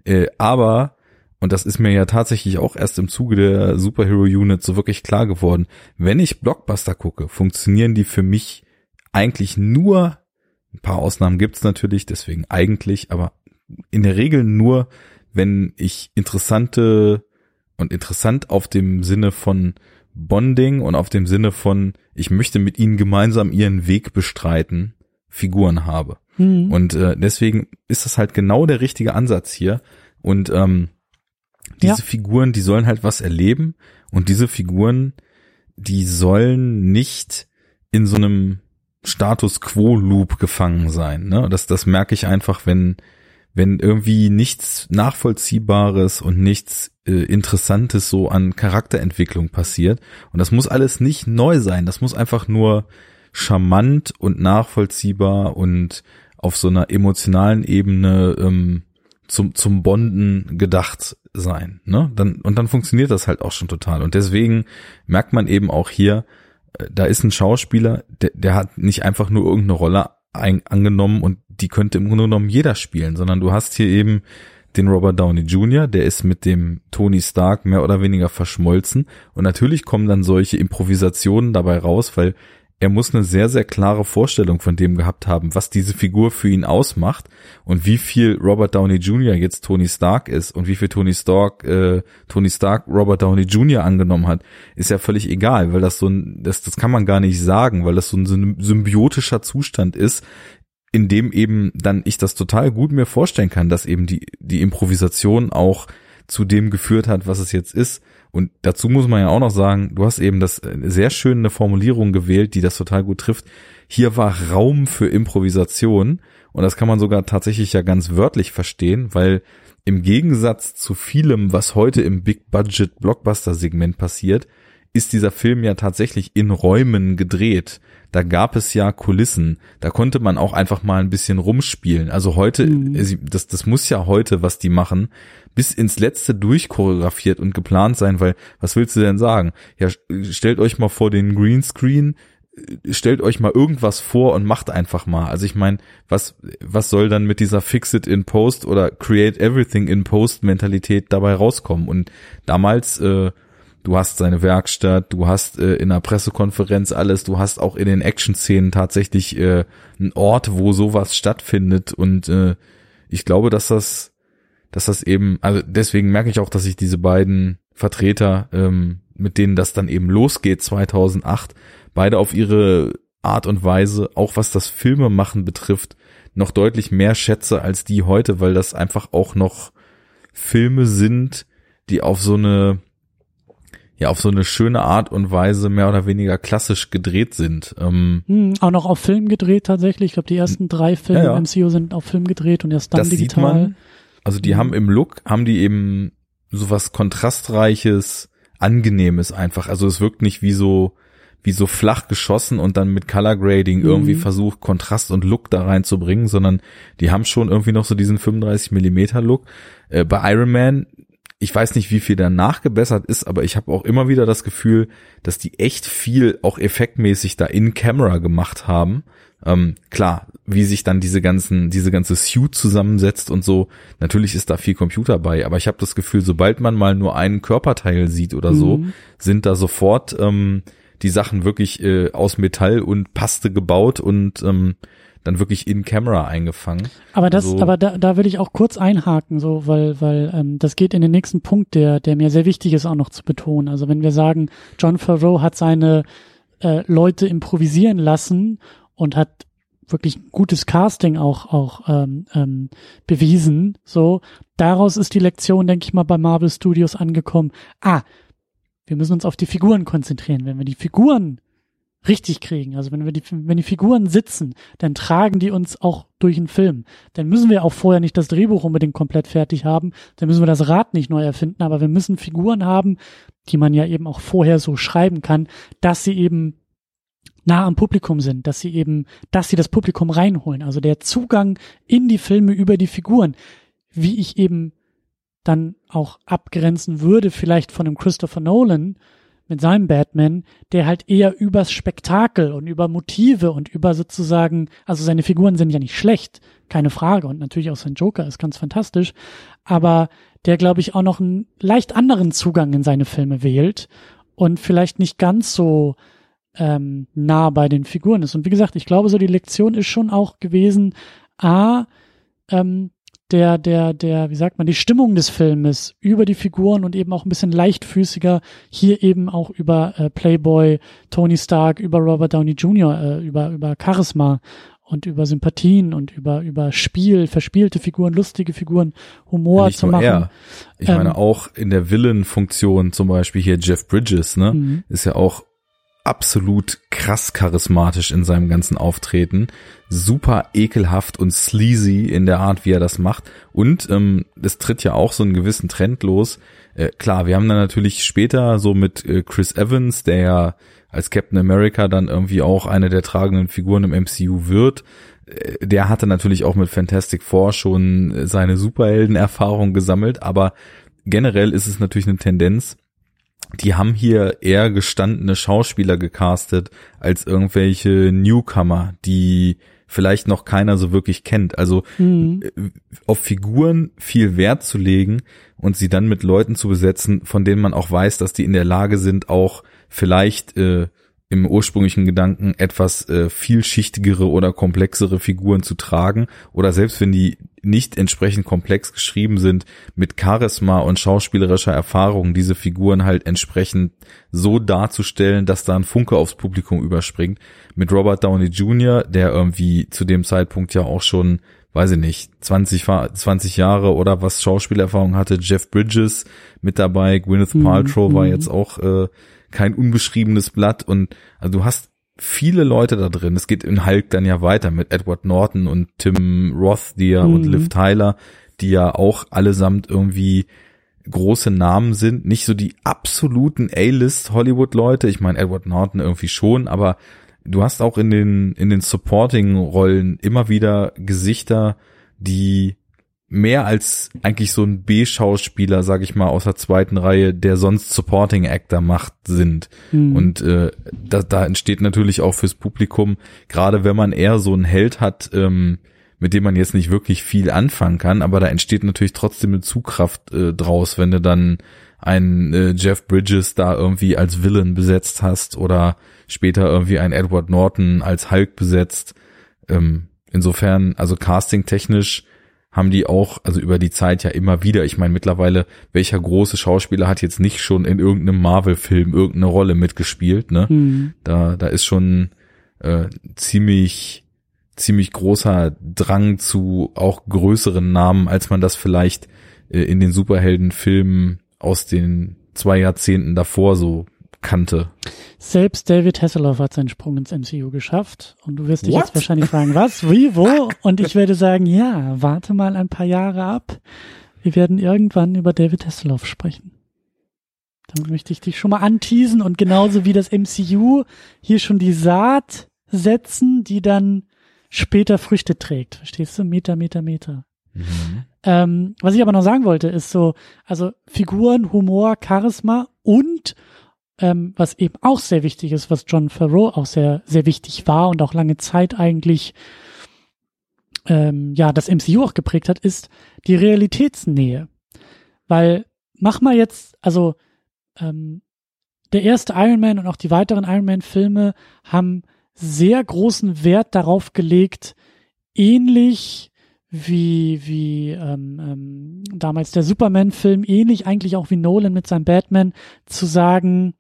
[SPEAKER 2] Äh, aber, und das ist mir ja tatsächlich auch erst im Zuge der Superhero Unit so wirklich klar geworden, wenn ich Blockbuster gucke, funktionieren die für mich eigentlich nur, ein paar Ausnahmen gibt's natürlich, deswegen eigentlich, aber in der Regel nur, wenn ich interessante und interessant auf dem Sinne von Bonding und auf dem Sinne von, ich möchte mit ihnen gemeinsam ihren Weg bestreiten, Figuren habe. Mhm. Und äh, deswegen ist das halt genau der richtige Ansatz hier. Und ähm, diese ja. Figuren, die sollen halt was erleben und diese Figuren, die sollen nicht in so einem Status Quo Loop gefangen sein. Ne? Das, das merke ich einfach, wenn wenn irgendwie nichts Nachvollziehbares und nichts äh, Interessantes so an Charakterentwicklung passiert. Und das muss alles nicht neu sein. Das muss einfach nur charmant und nachvollziehbar und auf so einer emotionalen Ebene ähm, zum, zum Bonden gedacht sein, ne? Dann, und dann funktioniert das halt auch schon total. Und deswegen merkt man eben auch hier, äh, da ist ein Schauspieler, der, der hat nicht einfach nur irgendeine Rolle ein, angenommen und die könnte im Grunde genommen jeder spielen, sondern du hast hier eben den Robert Downey Jr., der ist mit dem Tony Stark mehr oder weniger verschmolzen und natürlich kommen dann solche Improvisationen dabei raus, weil er muss eine sehr, sehr klare Vorstellung von dem gehabt haben, was diese Figur für ihn ausmacht und wie viel Robert Downey Jr. jetzt Tony Stark ist und wie viel Tony Stark, äh, Tony Stark Robert Downey Jr. angenommen hat, ist ja völlig egal, weil das so ein, das, das kann man gar nicht sagen, weil das so ein symbiotischer Zustand ist, in dem eben dann ich das total gut mir vorstellen kann, dass eben die, die Improvisation auch zu dem geführt hat, was es jetzt ist. Und dazu muss man ja auch noch sagen, du hast eben das äh, sehr schöne Formulierung gewählt, die das total gut trifft. Hier war Raum für Improvisation und das kann man sogar tatsächlich ja ganz wörtlich verstehen, weil im Gegensatz zu vielem, was heute im Big Budget Blockbuster Segment passiert, ist dieser Film ja tatsächlich in Räumen gedreht. Da gab es ja Kulissen. Da konnte man auch einfach mal ein bisschen rumspielen. Also heute, mhm. das, das muss ja heute, was die machen, bis ins Letzte durchchoreografiert und geplant sein, weil was willst du denn sagen? Ja, stellt euch mal vor den Greenscreen, stellt euch mal irgendwas vor und macht einfach mal. Also ich meine, was was soll dann mit dieser Fix it in Post oder Create Everything in Post Mentalität dabei rauskommen? Und damals äh, du hast seine Werkstatt, du hast äh, in einer Pressekonferenz alles, du hast auch in den Action-Szenen tatsächlich äh, einen Ort, wo sowas stattfindet und äh, ich glaube, dass das, dass das eben, also deswegen merke ich auch, dass ich diese beiden Vertreter, ähm, mit denen das dann eben losgeht 2008, beide auf ihre Art und Weise, auch was das Filmemachen betrifft, noch deutlich mehr schätze als die heute, weil das einfach auch noch Filme sind, die auf so eine ja auf so eine schöne Art und Weise mehr oder weniger klassisch gedreht sind.
[SPEAKER 1] Ähm, hm, auch noch auf Film gedreht tatsächlich. Ich glaube, die ersten drei Filme ja, ja. im MCU sind auf Film gedreht und erst dann das digital. Sieht man,
[SPEAKER 2] also die haben im Look, haben die eben sowas kontrastreiches, angenehmes einfach. Also es wirkt nicht wie so wie so flach geschossen und dann mit Color Grading mhm. irgendwie versucht, Kontrast und Look da reinzubringen, sondern die haben schon irgendwie noch so diesen 35 Millimeter Look. Äh, bei Iron Man ich weiß nicht, wie viel danach gebessert ist, aber ich habe auch immer wieder das Gefühl, dass die echt viel auch effektmäßig da in Camera gemacht haben. Ähm, klar, wie sich dann diese ganzen, diese ganze Suit zusammensetzt und so, natürlich ist da viel Computer bei, aber ich habe das Gefühl, sobald man mal nur einen Körperteil sieht oder mhm. so, sind da sofort ähm, die Sachen wirklich äh, aus Metall und Paste gebaut und ähm, dann wirklich in Camera eingefangen.
[SPEAKER 1] Aber das, so. aber da, da will ich auch kurz einhaken, so, weil, weil ähm, das geht in den nächsten Punkt, der, der mir sehr wichtig ist, auch noch zu betonen. Also wenn wir sagen, John Favreau hat seine äh, Leute improvisieren lassen und hat wirklich gutes Casting auch auch ähm, ähm, bewiesen. So daraus ist die Lektion, denke ich mal, bei Marvel Studios angekommen. Ah, wir müssen uns auf die Figuren konzentrieren. Wenn wir die Figuren richtig kriegen. Also wenn wir die, wenn die Figuren sitzen, dann tragen die uns auch durch den Film. Dann müssen wir auch vorher nicht das Drehbuch unbedingt komplett fertig haben. Dann müssen wir das Rad nicht neu erfinden, aber wir müssen Figuren haben, die man ja eben auch vorher so schreiben kann, dass sie eben nah am Publikum sind, dass sie eben, dass sie das Publikum reinholen. Also der Zugang in die Filme über die Figuren, wie ich eben dann auch abgrenzen würde, vielleicht von einem Christopher Nolan, mit seinem Batman, der halt eher übers Spektakel und über Motive und über sozusagen, also seine Figuren sind ja nicht schlecht, keine Frage, und natürlich auch sein Joker ist ganz fantastisch, aber der, glaube ich, auch noch einen leicht anderen Zugang in seine Filme wählt und vielleicht nicht ganz so ähm, nah bei den Figuren ist. Und wie gesagt, ich glaube, so die Lektion ist schon auch gewesen, a, ähm, der, der, der, wie sagt man, die Stimmung des Filmes über die Figuren und eben auch ein bisschen leichtfüßiger, hier eben auch über äh, Playboy, Tony Stark, über Robert Downey Jr., äh, über, über Charisma und über Sympathien und über, über Spiel, verspielte Figuren, lustige Figuren, Humor ja, zu machen. Er.
[SPEAKER 2] Ich ähm, meine, auch in der Villain-Funktion, zum Beispiel hier Jeff Bridges, ne, mhm. ist ja auch absolut krass charismatisch in seinem ganzen Auftreten, super ekelhaft und sleazy in der Art, wie er das macht. Und ähm, es tritt ja auch so einen gewissen Trend los. Äh, klar, wir haben dann natürlich später so mit äh, Chris Evans, der ja als Captain America dann irgendwie auch eine der tragenden Figuren im MCU wird. äh, der hatte natürlich auch mit Fantastic Four schon seine Superhelden-Erfahrung gesammelt, aber generell ist es natürlich eine Tendenz, die haben hier eher gestandene Schauspieler gecastet als irgendwelche Newcomer, die vielleicht noch keiner so wirklich kennt. Also mhm. Äh, auf Figuren viel Wert zu legen und sie dann mit Leuten zu besetzen, von denen man auch weiß, dass die in der Lage sind, auch vielleicht äh, im ursprünglichen Gedanken etwas äh, vielschichtigere oder komplexere Figuren zu tragen oder selbst wenn die nicht entsprechend komplex geschrieben sind, mit Charisma und schauspielerischer Erfahrung diese Figuren halt entsprechend so darzustellen, dass da ein Funke aufs Publikum überspringt. Mit Robert Downey Jr., der irgendwie zu dem Zeitpunkt ja auch schon, weiß ich nicht, 20, 20 Jahre oder was Schauspielerfahrung hatte, Jeff Bridges mit dabei, Gwyneth mhm, Paltrow mhm. war jetzt auch äh, kein unbeschriebenes Blatt und also du hast viele Leute da drin. Es geht in Hulk dann ja weiter mit Edward Norton und Tim Roth, die ja, mhm. und Liv Tyler, die ja auch allesamt irgendwie große Namen sind. Nicht so die absoluten A-List Hollywood-Leute. Ich meine, Edward Norton irgendwie schon, aber du hast auch in den, in den Supporting-Rollen immer wieder Gesichter, die mehr als eigentlich so ein B-Schauspieler, sag ich mal, aus der zweiten Reihe, der sonst Supporting Actor macht, sind. Mhm. Und äh, da, da entsteht natürlich auch fürs Publikum, gerade wenn man eher so einen Held hat, ähm, mit dem man jetzt nicht wirklich viel anfangen kann, aber da entsteht natürlich trotzdem eine Zugkraft äh, draus, wenn du dann einen äh, Jeff Bridges da irgendwie als Villain besetzt hast oder später irgendwie einen Edward Norton als Hulk besetzt. Ähm, insofern, also casting-technisch haben die auch, also über die Zeit ja immer wieder, ich meine mittlerweile, welcher große Schauspieler hat jetzt nicht schon in irgendeinem Marvel-Film irgendeine Rolle mitgespielt, ne? Mhm. Da, da ist schon äh, ziemlich, ziemlich großer Drang zu auch größeren Namen, als man das vielleicht äh, in den Superheldenfilmen aus den zwei Jahrzehnten davor so kannte.
[SPEAKER 1] Selbst David Hasselhoff hat seinen Sprung ins MCU geschafft. Und du wirst dich What? jetzt wahrscheinlich fragen, was, wie, wo? Und ich werde sagen, ja, warte mal ein paar Jahre ab. Wir werden irgendwann über David Hasselhoff sprechen. Damit möchte ich dich schon mal anteasen und genauso wie das MCU hier schon die Saat setzen, die dann später Früchte trägt. Verstehst du? Meter, Meter, Meter. Mhm. Ähm, was ich aber noch sagen wollte, ist so, also Figuren, Humor, Charisma und ähm, was eben auch sehr wichtig ist, was John Farrow auch sehr, sehr wichtig war und auch lange Zeit eigentlich ähm, ja das MCU auch geprägt hat, ist die Realitätsnähe. Weil mach mal jetzt, also ähm, der erste Iron Man und auch die weiteren Iron Man-Filme haben sehr großen Wert darauf gelegt, ähnlich wie, wie ähm, ähm, damals der Superman-Film, ähnlich eigentlich auch wie Nolan mit seinem Batman, zu sagen,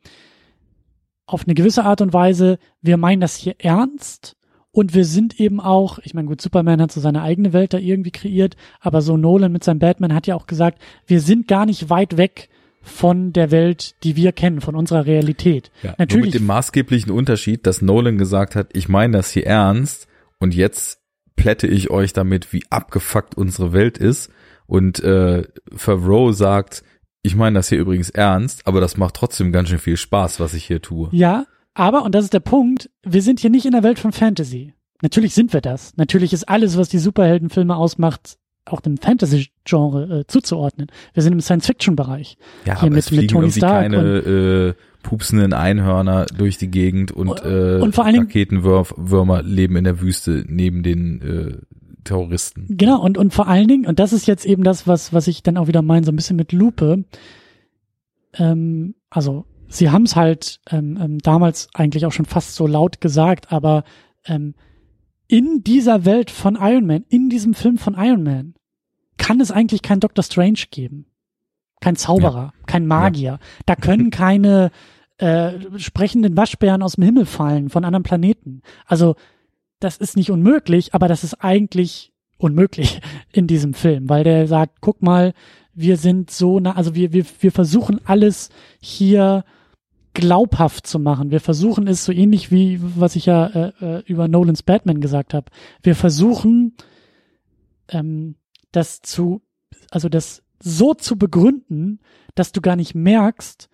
[SPEAKER 1] auf eine gewisse Art und Weise, wir meinen das hier ernst und wir sind eben auch, ich meine, gut, Superman hat so seine eigene Welt da irgendwie kreiert, aber so Nolan mit seinem Batman hat ja auch gesagt, wir sind gar nicht weit weg von der Welt, die wir kennen, von unserer Realität.
[SPEAKER 2] Ja, Natürlich. Nur mit dem maßgeblichen Unterschied, dass Nolan gesagt hat, ich meine das hier ernst und jetzt plätte ich euch damit, wie abgefuckt unsere Welt ist. Und äh, Favreau sagt, ich meine das hier übrigens ernst, aber das macht trotzdem ganz schön viel Spaß, was ich hier tue.
[SPEAKER 1] Ja, aber, und das ist der Punkt, wir sind hier nicht in der Welt von Fantasy. Natürlich sind wir das. Natürlich ist alles, was die Superheldenfilme ausmacht, auch dem Fantasy-Genre äh, zuzuordnen. Wir sind im Science-Fiction-Bereich.
[SPEAKER 2] Ja, hier mit, mit Tony Stark. Keine, äh, pupsenden Einhörner durch die Gegend und, äh, und vor allen Raketenwürmer leben in der Wüste neben den äh, Terroristen.
[SPEAKER 1] Genau, und, und vor allen Dingen, und das ist jetzt eben das, was, was ich dann auch wieder meine, so ein bisschen mit Lupe, ähm, also sie haben es halt ähm, ähm, damals eigentlich auch schon fast so laut gesagt, aber ähm, in dieser Welt von Iron Man, in diesem Film von Iron Man, kann es eigentlich kein Doctor Strange geben. Kein Zauberer, ja. kein Magier. Ja. Da können keine äh, sprechenden Waschbären aus dem Himmel fallen von anderen Planeten. Also das ist nicht unmöglich, aber das ist eigentlich unmöglich in diesem Film, weil der sagt, guck mal, wir sind so nah, also wir, wir, wir versuchen alles hier glaubhaft zu machen. Wir versuchen es so ähnlich wie, was ich ja äh, äh über Nolans Batman gesagt habe. Wir versuchen ähm, das zu, also das so zu begründen, dass du gar nicht merkst,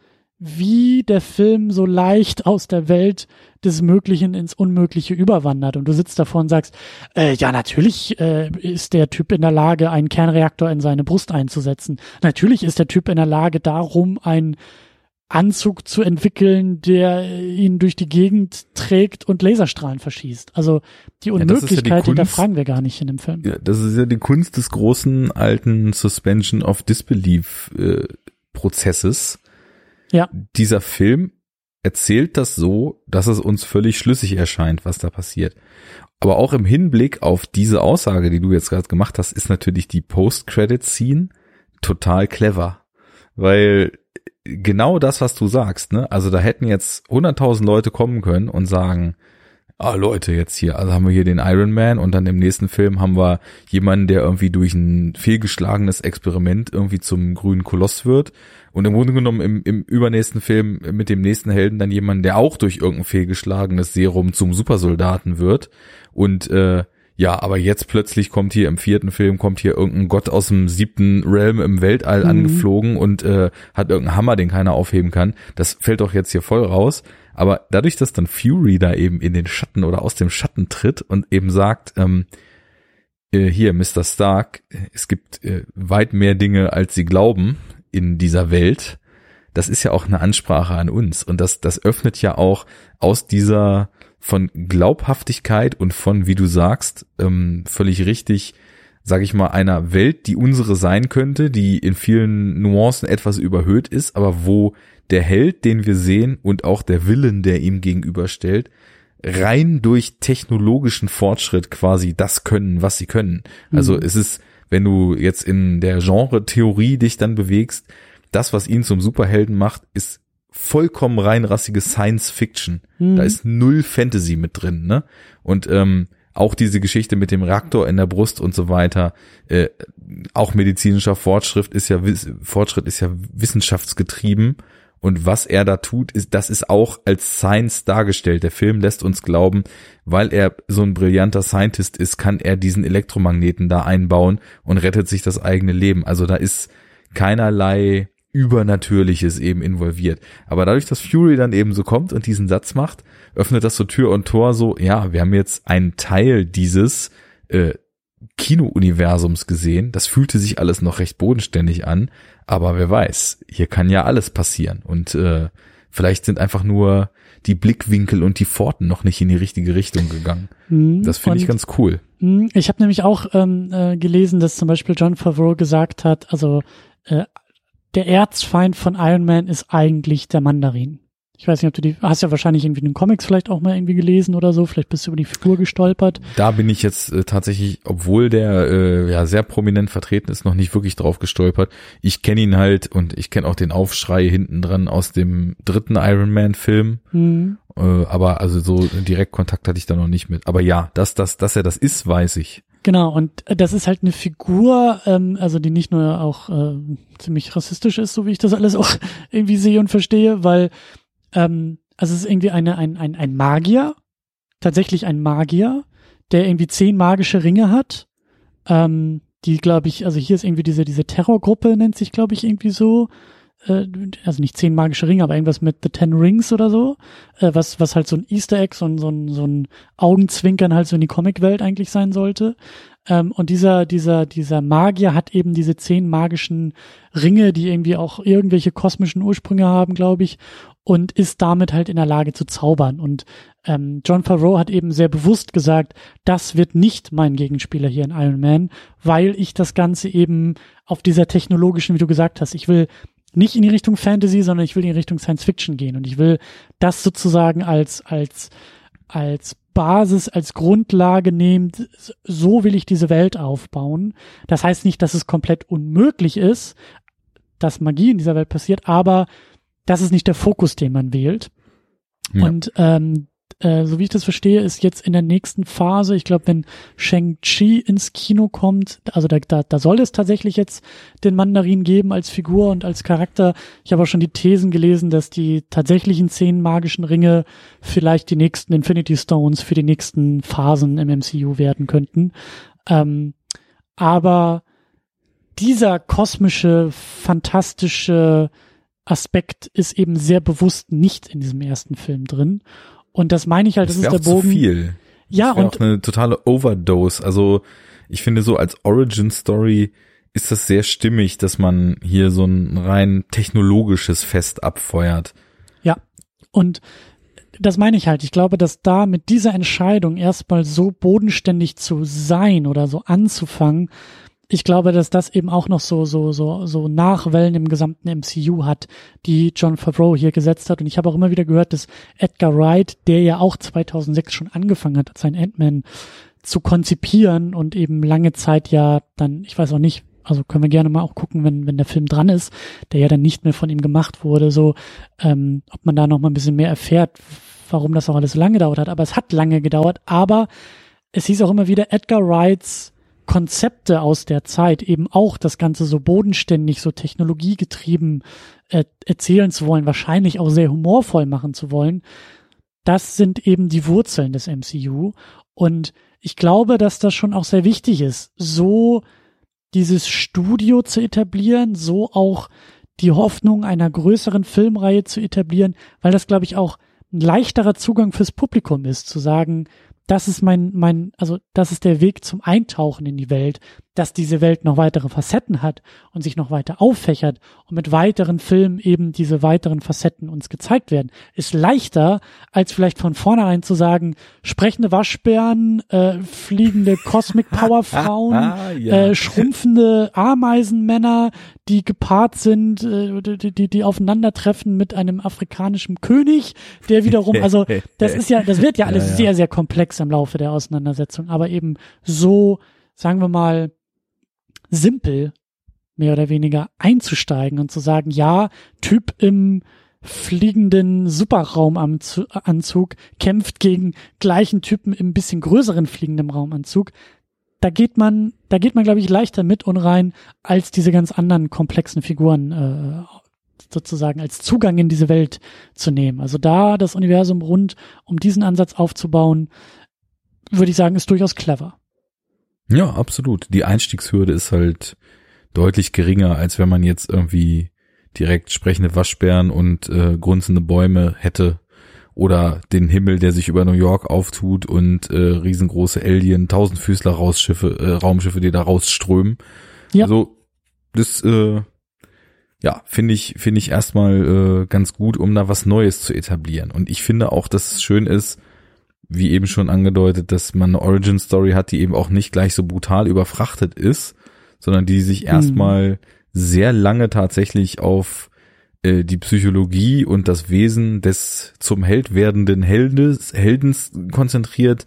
[SPEAKER 1] wie der Film so leicht aus der Welt des Möglichen ins Unmögliche überwandert. Und du sitzt davor und sagst, äh, ja, natürlich äh, ist der Typ in der Lage, einen Kernreaktor in seine Brust einzusetzen. Natürlich ist der Typ in der Lage, darum einen Anzug zu entwickeln, der ihn durch die Gegend trägt und Laserstrahlen verschießt. Also die Unmöglichkeit, ja, ja hinterfragen wir gar nicht in dem Film.
[SPEAKER 2] Ja, das ist ja die Kunst des großen alten Suspension of Disbelief äh, Prozesses.
[SPEAKER 1] Ja.
[SPEAKER 2] Dieser Film erzählt das so, dass es uns völlig schlüssig erscheint, was da passiert. Aber auch im Hinblick auf diese Aussage, die du jetzt gerade gemacht hast, ist natürlich die Post-Credit-Scene total clever. Weil genau das, was du sagst, ne? Also da hätten jetzt 100.000 Leute kommen können und sagen, ah Leute, jetzt hier, also haben wir hier den Iron Man und dann im nächsten Film haben wir jemanden, der irgendwie durch ein fehlgeschlagenes Experiment irgendwie zum grünen Koloss wird und im Grunde genommen im, im übernächsten Film mit dem nächsten Helden dann jemanden, der auch durch irgendein fehlgeschlagenes Serum zum Supersoldaten wird und äh, ja, aber jetzt plötzlich kommt hier im vierten Film kommt hier irgendein Gott aus dem siebten Realm im Weltall mhm. angeflogen und äh, hat irgendeinen Hammer, den keiner aufheben kann. Das fällt doch jetzt hier voll raus. Aber dadurch, dass dann Fury da eben in den Schatten oder aus dem Schatten tritt und eben sagt, ähm, äh, hier, Mr. Stark, es gibt äh, weit mehr Dinge, als sie glauben in dieser Welt. Das ist ja auch eine Ansprache an uns. Und das, das öffnet ja auch aus dieser von Glaubhaftigkeit und von, wie du sagst, ähm, völlig richtig, sage ich mal, einer Welt, die unsere sein könnte, die in vielen Nuancen etwas überhöht ist, aber wo der Held, den wir sehen und auch der Willen, der ihm gegenüberstellt, rein durch technologischen Fortschritt quasi das können, was sie können. Also mhm. es ist, wenn du jetzt in der Genre-Theorie dich dann bewegst, das, was ihn zum Superhelden macht, ist vollkommen reinrassige Science Fiction. Mhm. Da ist null Fantasy mit drin, ne? Und ähm, auch diese Geschichte mit dem Reaktor in der Brust und so weiter, äh, auch medizinischer Fortschritt ist ja Fortschritt ist ja wissenschaftsgetrieben und was er da tut, ist das ist auch als Science dargestellt. Der Film lässt uns glauben, weil er so ein brillanter Scientist ist, kann er diesen Elektromagneten da einbauen und rettet sich das eigene Leben. Also da ist keinerlei Übernatürliches eben involviert. Aber dadurch, dass Fury dann eben so kommt und diesen Satz macht, öffnet das so Tür und Tor so, ja, wir haben jetzt einen Teil dieses äh, Kino-Universums gesehen. Das fühlte sich alles noch recht bodenständig an, aber wer weiß, hier kann ja alles passieren. Und äh, vielleicht sind einfach nur die Blickwinkel und die Pforten noch nicht in die richtige Richtung gegangen. Mhm. Das finde ich ganz cool.
[SPEAKER 1] Mhm. Ich habe nämlich auch ähm, äh, gelesen, dass zum Beispiel John Favreau gesagt hat, also äh, der Erzfeind von Iron Man ist eigentlich der Mandarin. Ich weiß nicht, ob du die, hast ja wahrscheinlich irgendwie in den Comics vielleicht auch mal irgendwie gelesen oder so, vielleicht bist du über die Figur gestolpert.
[SPEAKER 2] Da bin ich jetzt äh, tatsächlich, obwohl der äh, ja sehr prominent vertreten ist, noch nicht wirklich drauf gestolpert. Ich kenne ihn halt und ich kenne auch den Aufschrei hinten dran aus dem dritten Iron Man Film. Mhm. Äh, aber also so direkt Kontakt hatte ich da noch nicht mit. Aber ja, dass, dass, dass er das ist, weiß ich.
[SPEAKER 1] Genau, und das ist halt eine Figur, ähm, also die nicht nur auch äh, ziemlich rassistisch ist, so wie ich das alles auch irgendwie sehe und verstehe, weil ähm, also es ist irgendwie eine, ein, ein, ein Magier, tatsächlich ein Magier, der irgendwie zehn magische Ringe hat, ähm, die, glaube ich, also hier ist irgendwie diese, diese Terrorgruppe, nennt sich, glaube ich, irgendwie so, äh, also nicht zehn magische Ringe, aber irgendwas mit The Ten Rings oder so, äh, was, was halt so ein Easter Egg, so ein, so ein, so ein Augenzwinkern halt so in die Comicwelt eigentlich sein sollte. Ähm, und dieser, dieser, dieser Magier hat eben diese zehn magischen Ringe, die irgendwie auch irgendwelche kosmischen Ursprünge haben, glaube ich, und ist damit halt in der Lage zu zaubern. Und ähm, John Favreau hat eben sehr bewusst gesagt, das wird nicht mein Gegenspieler hier in Iron Man, weil ich das Ganze eben auf dieser technologischen, wie du gesagt hast, ich will nicht in die Richtung Fantasy, sondern ich will in die Richtung Science Fiction gehen und ich will das sozusagen als als als Basis, als Grundlage nehmen. So will ich diese Welt aufbauen. Das heißt nicht, dass es komplett unmöglich ist, dass Magie in dieser Welt passiert, aber das ist nicht der Fokus, den man wählt. Ja. Und ähm, äh, so wie ich das verstehe, ist jetzt in der nächsten Phase, ich glaube, wenn Shang-Chi ins Kino kommt, also da, da, da soll es tatsächlich jetzt den Mandarin geben als Figur und als Charakter. Ich habe auch schon die Thesen gelesen, dass die tatsächlichen zehn magischen Ringe vielleicht die nächsten Infinity Stones für die nächsten Phasen im MCU werden könnten. Ähm, aber dieser kosmische, fantastische Aspekt ist eben sehr bewusst nicht in diesem ersten Film drin. Und das meine ich halt, das, das ist der Bogen.
[SPEAKER 2] Zu viel.
[SPEAKER 1] Ja,
[SPEAKER 2] und auch eine totale Overdose. Also ich finde so als Origin Story ist das sehr stimmig, dass man hier so ein rein technologisches Fest abfeuert.
[SPEAKER 1] Ja. Und das meine ich halt. Ich glaube, dass da mit dieser Entscheidung erstmal so bodenständig zu sein oder so anzufangen, ich glaube, dass das eben auch noch so, so, so, so Nachwellen im gesamten MCU hat, die John Favreau hier gesetzt hat. Und ich habe auch immer wieder gehört, dass Edgar Wright, der ja auch 2006 schon angefangen hat, sein Ant-Man zu konzipieren und eben lange Zeit ja dann, ich weiß auch nicht, also können wir gerne mal auch gucken, wenn, wenn der Film dran ist, der ja dann nicht mehr von ihm gemacht wurde, so, ähm, ob man da noch mal ein bisschen mehr erfährt, warum das auch alles so lange gedauert hat. Aber es hat lange gedauert, aber es hieß auch immer wieder, Edgar Wrights Konzepte aus der Zeit eben auch das Ganze so bodenständig, so technologiegetrieben äh, erzählen zu wollen, wahrscheinlich auch sehr humorvoll machen zu wollen, das sind eben die Wurzeln des MCU. Und ich glaube, dass das schon auch sehr wichtig ist, so dieses Studio zu etablieren, so auch die Hoffnung einer größeren Filmreihe zu etablieren, weil das, glaube ich, auch ein leichterer Zugang fürs Publikum ist, zu sagen, das ist mein, mein, also das ist der Weg zum Eintauchen in die Welt, dass diese Welt noch weitere Facetten hat und sich noch weiter auffächert und mit weiteren Filmen eben diese weiteren Facetten uns gezeigt werden, ist leichter, als vielleicht von vornherein zu sagen, sprechende Waschbären, äh, fliegende Cosmic Power Frauen, ja. äh, schrumpfende Ameisenmänner, die gepaart sind, äh, die, die, die aufeinandertreffen mit einem afrikanischen König, der wiederum, also das ist ja, das wird ja alles ja, ja. sehr, sehr komplex im Laufe der Auseinandersetzung, aber eben so, sagen wir mal, simpel, mehr oder weniger einzusteigen und zu sagen, ja, Typ im fliegenden Superraumanzug kämpft gegen gleichen Typen im bisschen größeren fliegenden Raumanzug. Da geht man, da geht man, glaube ich, leichter mit und rein, als diese ganz anderen komplexen Figuren äh, sozusagen als Zugang in diese Welt zu nehmen. Also da das Universum rund um diesen Ansatz aufzubauen, würde ich sagen, ist durchaus clever.
[SPEAKER 2] Ja, absolut. Die Einstiegshürde ist halt deutlich geringer, als wenn man jetzt irgendwie direkt sprechende Waschbären und äh, grunzende Bäume hätte oder den Himmel, der sich über New York auftut und äh, riesengroße Alien, Tausendfüßler Rausschiffe, äh, Raumschiffe, die da rausströmen. Ja. Also das äh, ja, finde ich finde ich erstmal äh, ganz gut, um da was Neues zu etablieren. Und ich finde auch, dass es schön ist, wie eben schon angedeutet, dass man eine Origin Story hat, die eben auch nicht gleich so brutal überfrachtet ist, sondern die sich erstmal mhm. sehr lange tatsächlich auf äh, die Psychologie und das Wesen des zum Held werdenden Heldes, Heldens konzentriert,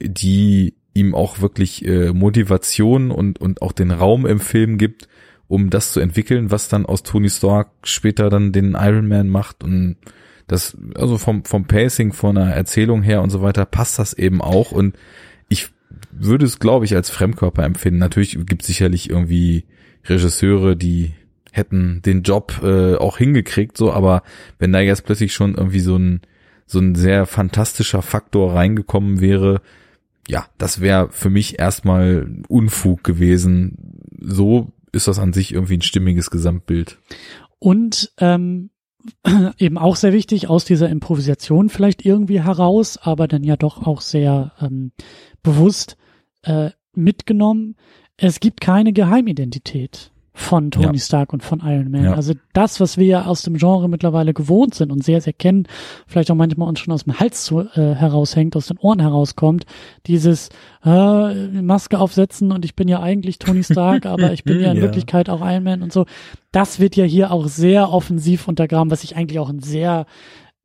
[SPEAKER 2] die ihm auch wirklich äh, Motivation und, und auch den Raum im Film gibt, um das zu entwickeln, was dann aus Tony Stark später dann den Iron Man macht und das, also vom, vom Pacing, von der Erzählung her und so weiter, passt das eben auch. Und ich würde es, glaube ich, als Fremdkörper empfinden. Natürlich gibt es sicherlich irgendwie Regisseure, die hätten den Job äh, auch hingekriegt, so, aber wenn da jetzt plötzlich schon irgendwie so ein so ein sehr fantastischer Faktor reingekommen wäre, ja, das wäre für mich erstmal Unfug gewesen. So ist das an sich irgendwie ein stimmiges Gesamtbild.
[SPEAKER 1] Und ähm, eben auch sehr wichtig aus dieser Improvisation vielleicht irgendwie heraus, aber dann ja doch auch sehr ähm, bewusst äh, mitgenommen. Es gibt keine Geheimidentität von Tony ja. Stark und von Iron Man. Ja. Also das, was wir ja aus dem Genre mittlerweile gewohnt sind und sehr, sehr kennen, vielleicht auch manchmal uns schon aus dem Hals zu, äh, heraushängt, aus den Ohren herauskommt, dieses äh, Maske aufsetzen und ich bin ja eigentlich Tony Stark, aber ich bin ja in ja. Wirklichkeit auch Iron Man und so. Das wird ja hier auch sehr offensiv untergraben, was ich eigentlich auch ein sehr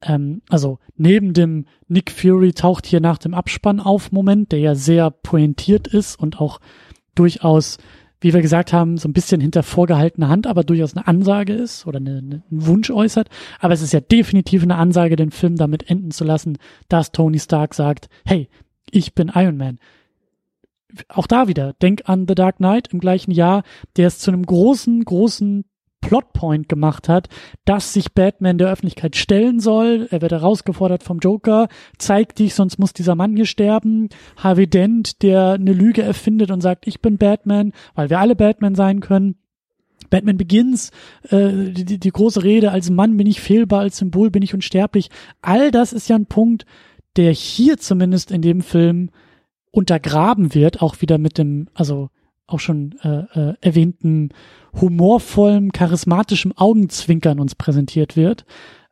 [SPEAKER 1] ähm, also neben dem Nick Fury taucht hier nach dem Abspann auf Moment, der ja sehr pointiert ist und auch durchaus wie wir gesagt haben, so ein bisschen hinter vorgehaltener Hand, aber durchaus eine Ansage ist oder eine, eine, einen Wunsch äußert. Aber es ist ja definitiv eine Ansage, den Film damit enden zu lassen, dass Tony Stark sagt, hey, ich bin Iron Man. Auch da wieder, denk an The Dark Knight im gleichen Jahr, der es zu einem großen, großen Plotpoint gemacht hat, dass sich Batman der Öffentlichkeit stellen soll. Er wird herausgefordert vom Joker, zeig dich, sonst muss dieser Mann hier sterben. Harvey Dent, der eine Lüge erfindet und sagt, ich bin Batman, weil wir alle Batman sein können. Batman Begins, äh, die, die große Rede, als Mann bin ich fehlbar, als Symbol bin ich unsterblich. All das ist ja ein Punkt, der hier zumindest in dem Film untergraben wird, auch wieder mit dem, also auch schon äh, äh, erwähnten humorvollen, charismatischen Augenzwinkern uns präsentiert wird.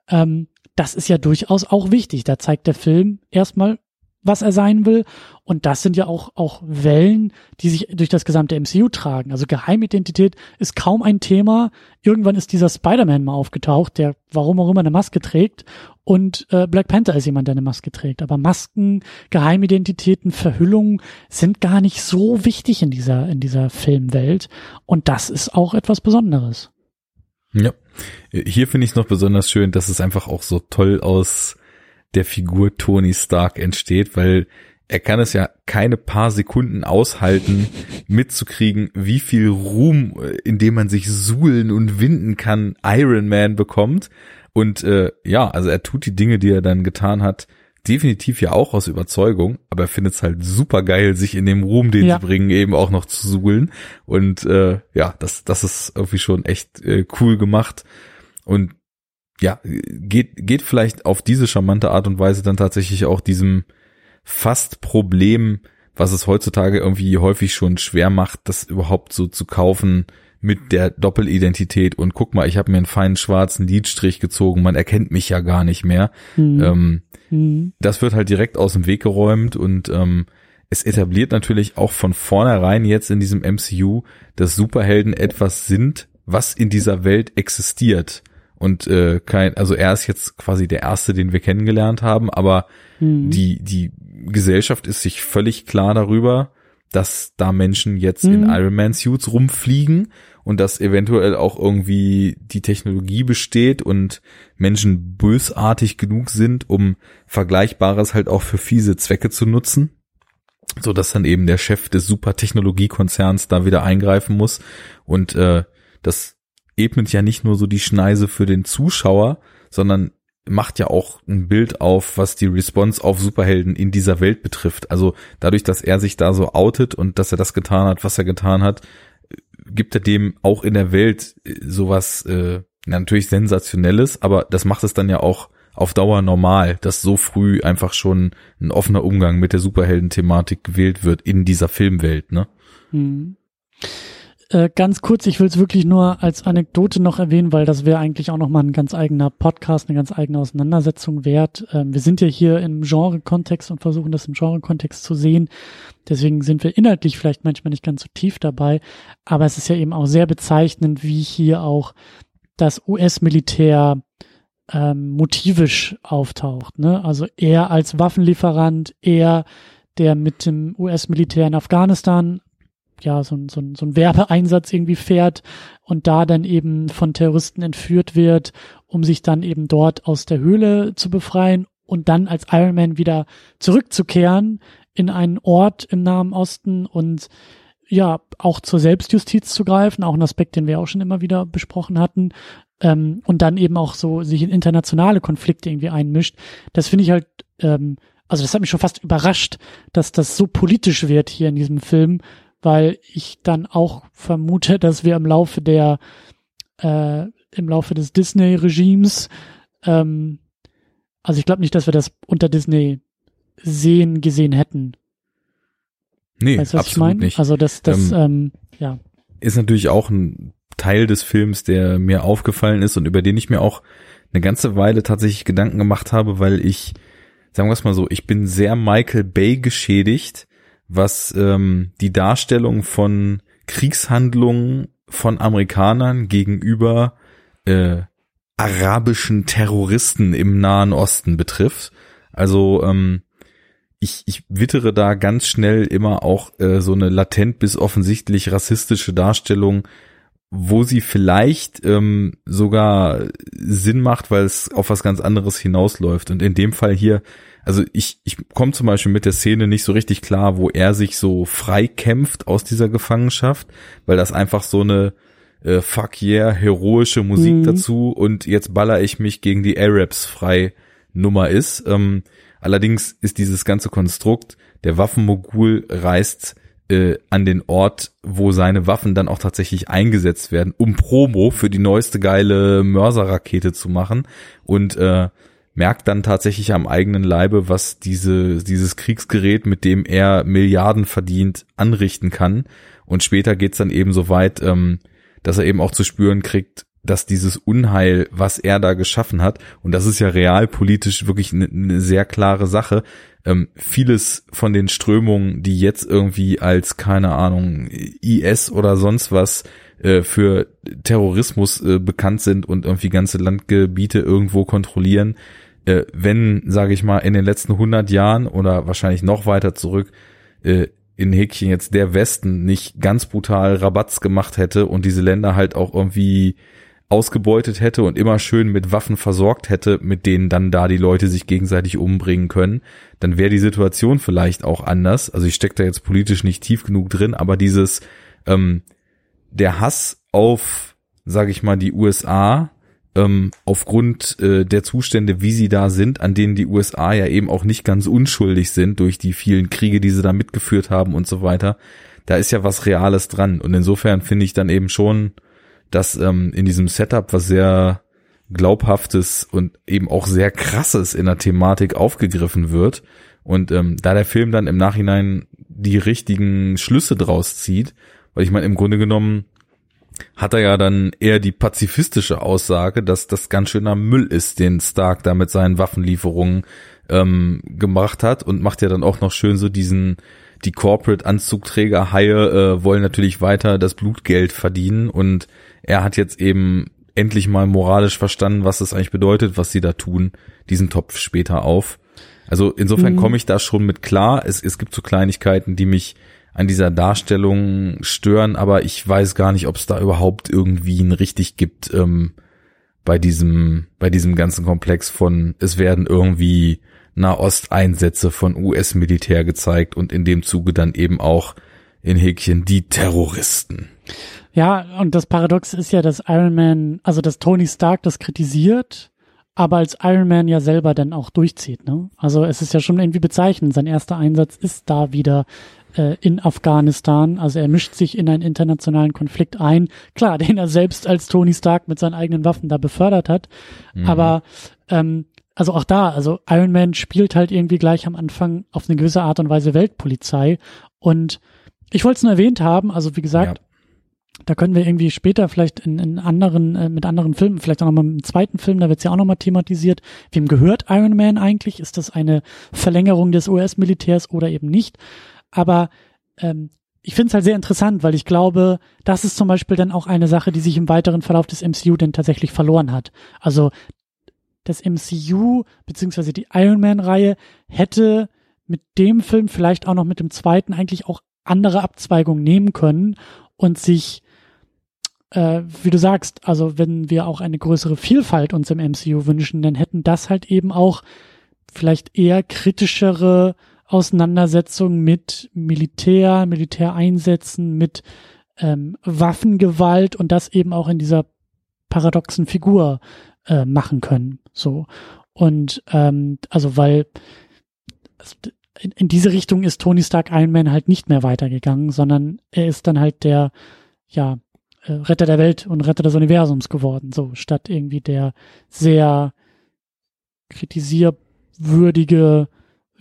[SPEAKER 1] Ähm, das ist ja durchaus auch wichtig. Da zeigt der Film erstmal, was er sein will. Und das sind ja auch, auch Wellen, die sich durch das gesamte MCU tragen. Also Geheimidentität ist kaum ein Thema. Irgendwann ist dieser Spider-Man mal aufgetaucht, der warum auch immer eine Maske trägt. Und äh, Black Panther ist jemand, der eine Maske trägt. Aber Masken, Geheimidentitäten, Verhüllungen sind gar nicht so wichtig in dieser, in dieser Filmwelt. Und das ist auch etwas Besonderes.
[SPEAKER 2] Ja. Hier finde ich es noch besonders schön, dass es einfach auch so toll aus der Figur Tony Stark entsteht, weil er kann es ja keine paar Sekunden aushalten, mitzukriegen, wie viel Ruhm, äh, indem man sich suhlen und winden kann, Iron Man bekommt. Und äh, ja, also er tut die Dinge, die er dann getan hat, definitiv ja auch aus Überzeugung, aber er findet es halt super geil, sich in dem Ruhm, den ja. sie bringen, eben auch noch zu suhlen. Und äh, ja, das, das ist irgendwie schon echt äh, cool gemacht. Und ja, geht, geht vielleicht auf diese charmante Art und Weise dann tatsächlich auch diesem fast Problem, was es heutzutage irgendwie häufig schon schwer macht, das überhaupt so zu kaufen mit der Doppelidentität und guck mal, ich habe mir einen feinen schwarzen Lidstrich gezogen, man erkennt mich ja gar nicht mehr. Mhm. Ähm, mhm. Das wird halt direkt aus dem Weg geräumt und ähm, es etabliert natürlich auch von vornherein jetzt in diesem MCU, dass Superhelden etwas sind, was in dieser Welt existiert und äh, kein, also er ist jetzt quasi der erste, den wir kennengelernt haben, aber mhm. die die Gesellschaft ist sich völlig klar darüber, dass da Menschen jetzt mhm. in Iron Man Suits rumfliegen und dass eventuell auch irgendwie die Technologie besteht und Menschen bösartig genug sind, um Vergleichbares halt auch für fiese Zwecke zu nutzen so dass dann eben der Chef des Supertechnologiekonzerns da wieder eingreifen muss und äh, das ebnet ja nicht nur so die Schneise für den Zuschauer, sondern macht ja auch ein Bild auf, was die Response auf Superhelden in dieser Welt betrifft. Also dadurch, dass er sich da so outet und dass er das getan hat, was er getan hat, gibt er dem auch in der Welt äh, sowas äh, natürlich sensationelles, aber das macht es dann ja auch auf Dauer normal, dass so früh einfach schon ein offener Umgang mit der Superhelden-Thematik gewählt wird in dieser Filmwelt, ne?
[SPEAKER 1] Hm. Äh, ganz kurz, ich will es wirklich nur als Anekdote noch erwähnen, weil das wäre eigentlich auch nochmal ein ganz eigener Podcast, eine ganz eigene Auseinandersetzung wert. Ähm, wir sind ja hier im Genre-Kontext und versuchen das im Genre-Kontext zu sehen. Deswegen sind wir inhaltlich vielleicht manchmal nicht ganz so tief dabei, aber es ist ja eben auch sehr bezeichnend, wie hier auch das US-Militär ähm, motivisch auftaucht. Ne? Also er als Waffenlieferant, er der mit dem US-Militär in Afghanistan ja, so, so, so ein Werbeeinsatz irgendwie fährt und da dann eben von Terroristen entführt wird, um sich dann eben dort aus der Höhle zu befreien und dann als Iron Man wieder zurückzukehren in einen Ort im Nahen Osten und ja, auch zur Selbstjustiz zu greifen, auch ein Aspekt, den wir auch schon immer wieder besprochen hatten, ähm, und dann eben auch so sich in internationale Konflikte irgendwie einmischt. Das finde ich halt, ähm, also das hat mich schon fast überrascht, dass das so politisch wird hier in diesem Film, weil ich dann auch vermute, dass wir im Laufe der, äh, im Laufe des Disney-Regimes, ähm, also ich glaube nicht, dass wir das unter Disney sehen, gesehen hätten.
[SPEAKER 2] Nee, weißt, was absolut ich nicht.
[SPEAKER 1] Also das, das, ähm, ähm, ja.
[SPEAKER 2] Ist natürlich auch ein Teil des Films, der mir aufgefallen ist und über den ich mir auch eine ganze Weile tatsächlich Gedanken gemacht habe, weil ich, sagen wir es mal so, ich bin sehr Michael Bay geschädigt was ähm, die Darstellung von Kriegshandlungen von Amerikanern gegenüber äh, arabischen Terroristen im Nahen Osten betrifft. Also ähm, ich, ich wittere da ganz schnell immer auch äh, so eine latent bis offensichtlich rassistische Darstellung, wo sie vielleicht ähm, sogar Sinn macht, weil es auf was ganz anderes hinausläuft. Und in dem Fall hier also ich, ich komme zum Beispiel mit der Szene nicht so richtig klar, wo er sich so frei kämpft aus dieser Gefangenschaft, weil das einfach so eine äh, fuck yeah, heroische Musik mhm. dazu und jetzt baller ich mich gegen die Arabs frei Nummer ist. Ähm, allerdings ist dieses ganze Konstrukt, der Waffenmogul reist äh, an den Ort, wo seine Waffen dann auch tatsächlich eingesetzt werden, um Promo für die neueste geile Mörserrakete zu machen und äh, merkt dann tatsächlich am eigenen Leibe, was diese, dieses Kriegsgerät, mit dem er Milliarden verdient, anrichten kann. Und später geht's dann eben so weit, ähm, dass er eben auch zu spüren kriegt, dass dieses Unheil, was er da geschaffen hat, und das ist ja realpolitisch wirklich eine ne sehr klare Sache, ähm, vieles von den Strömungen, die jetzt irgendwie als, keine Ahnung, IS oder sonst was äh, für Terrorismus äh, bekannt sind und irgendwie ganze Landgebiete irgendwo kontrollieren, äh, wenn, sage ich mal, in den letzten 100 Jahren oder wahrscheinlich noch weiter zurück äh, in Häkchen jetzt der Westen nicht ganz brutal Rabatz gemacht hätte und diese Länder halt auch irgendwie ausgebeutet hätte und immer schön mit Waffen versorgt hätte, mit denen dann da die Leute sich gegenseitig umbringen können, dann wäre die Situation vielleicht auch anders. Also ich stecke da jetzt politisch nicht tief genug drin, aber dieses ähm, der Hass auf, sage ich mal, die USA ähm, aufgrund äh, der Zustände, wie sie da sind, an denen die USA ja eben auch nicht ganz unschuldig sind durch die vielen Kriege, die sie da mitgeführt haben und so weiter. Da ist ja was Reales dran. Und insofern finde ich dann eben schon, dass ähm, in diesem Setup was sehr glaubhaftes und eben auch sehr krasses in der Thematik aufgegriffen wird. Und ähm, da der Film dann im Nachhinein die richtigen Schlüsse draus zieht, weil ich meine, im Grunde genommen hat er ja dann eher die pazifistische Aussage, dass das ganz schöner Müll ist, den Stark da mit seinen Waffenlieferungen ähm, gemacht hat und macht ja dann auch noch schön so diesen die Corporate-Anzugträger Haie äh, wollen natürlich weiter das Blutgeld verdienen und er hat jetzt eben endlich mal moralisch verstanden, was das eigentlich bedeutet, was sie da tun, diesen Topf später auf. Also insofern mhm. komme ich da schon mit klar. Es, es gibt so Kleinigkeiten, die mich an dieser Darstellung stören, aber ich weiß gar nicht, ob es da überhaupt irgendwie ein richtig gibt ähm, bei diesem bei diesem ganzen Komplex von es werden irgendwie Nahosteinsätze von US-Militär gezeigt und in dem Zuge dann eben auch in Häkchen die Terroristen.
[SPEAKER 1] Ja, und das Paradox ist ja, dass Iron Man, also dass Tony Stark das kritisiert, aber als Iron Man ja selber dann auch durchzieht. Ne? Also es ist ja schon irgendwie bezeichnend. Sein erster Einsatz ist da wieder äh, in Afghanistan. Also er mischt sich in einen internationalen Konflikt ein. Klar, den er selbst als Tony Stark mit seinen eigenen Waffen da befördert hat. Mhm. Aber ähm, also auch da, also Iron Man spielt halt irgendwie gleich am Anfang auf eine gewisse Art und Weise Weltpolizei. Und ich wollte es nur erwähnt haben, also wie gesagt, ja. Da können wir irgendwie später vielleicht in, in anderen, äh, mit anderen Filmen, vielleicht auch nochmal im zweiten Film, da wird es ja auch nochmal thematisiert. Wem gehört Iron Man eigentlich? Ist das eine Verlängerung des US-Militärs oder eben nicht? Aber ähm, ich finde es halt sehr interessant, weil ich glaube, das ist zum Beispiel dann auch eine Sache, die sich im weiteren Verlauf des MCU dann tatsächlich verloren hat. Also das MCU beziehungsweise die Iron Man-Reihe hätte mit dem Film vielleicht auch noch mit dem zweiten eigentlich auch andere Abzweigungen nehmen können und sich, äh, wie du sagst, also wenn wir auch eine größere Vielfalt uns im MCU wünschen, dann hätten das halt eben auch vielleicht eher kritischere Auseinandersetzungen mit Militär, Militäreinsätzen, mit ähm, Waffengewalt und das eben auch in dieser paradoxen Figur äh, machen können. So. Und ähm, also weil in, in diese Richtung ist Tony Stark Iron Man halt nicht mehr weitergegangen, sondern er ist dann halt der, ja, äh, Retter der Welt und Retter des Universums geworden, so statt irgendwie der sehr kritisierwürdige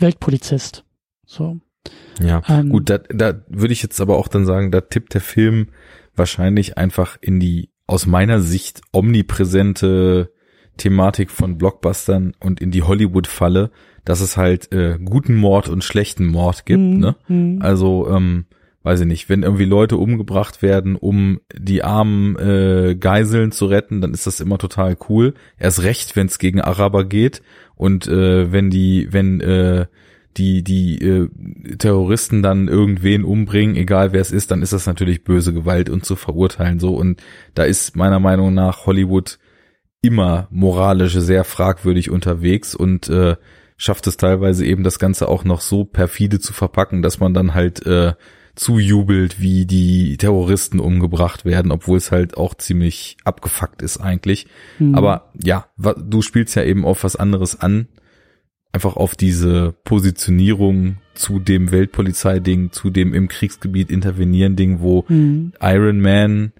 [SPEAKER 1] Weltpolizist. So.
[SPEAKER 2] Ja, ähm, gut, da, da würde ich jetzt aber auch dann sagen, da tippt der Film wahrscheinlich einfach in die aus meiner Sicht omnipräsente Thematik von Blockbustern und in die Hollywood-Falle, dass es halt äh, guten Mord und schlechten Mord gibt. Mhm. Ne? Mhm. Also, ähm, weiß ich nicht, wenn irgendwie Leute umgebracht werden, um die armen äh, Geiseln zu retten, dann ist das immer total cool. Erst recht, wenn es gegen Araber geht und äh, wenn die, wenn äh, die die äh, Terroristen dann irgendwen umbringen, egal wer es ist, dann ist das natürlich böse Gewalt und zu verurteilen so und da ist meiner Meinung nach Hollywood immer moralisch sehr fragwürdig unterwegs und äh, schafft es teilweise eben das Ganze auch noch so perfide zu verpacken, dass man dann halt äh, zujubelt, wie die Terroristen umgebracht werden, obwohl es halt auch ziemlich abgefuckt ist eigentlich. Mhm. Aber ja, du spielst ja eben auf was anderes an. einfach auf diese Positionierung zu dem Weltpolizei-Ding, zu dem im Kriegsgebiet intervenieren Ding, wo
[SPEAKER 1] Mhm.
[SPEAKER 2] Iron Man,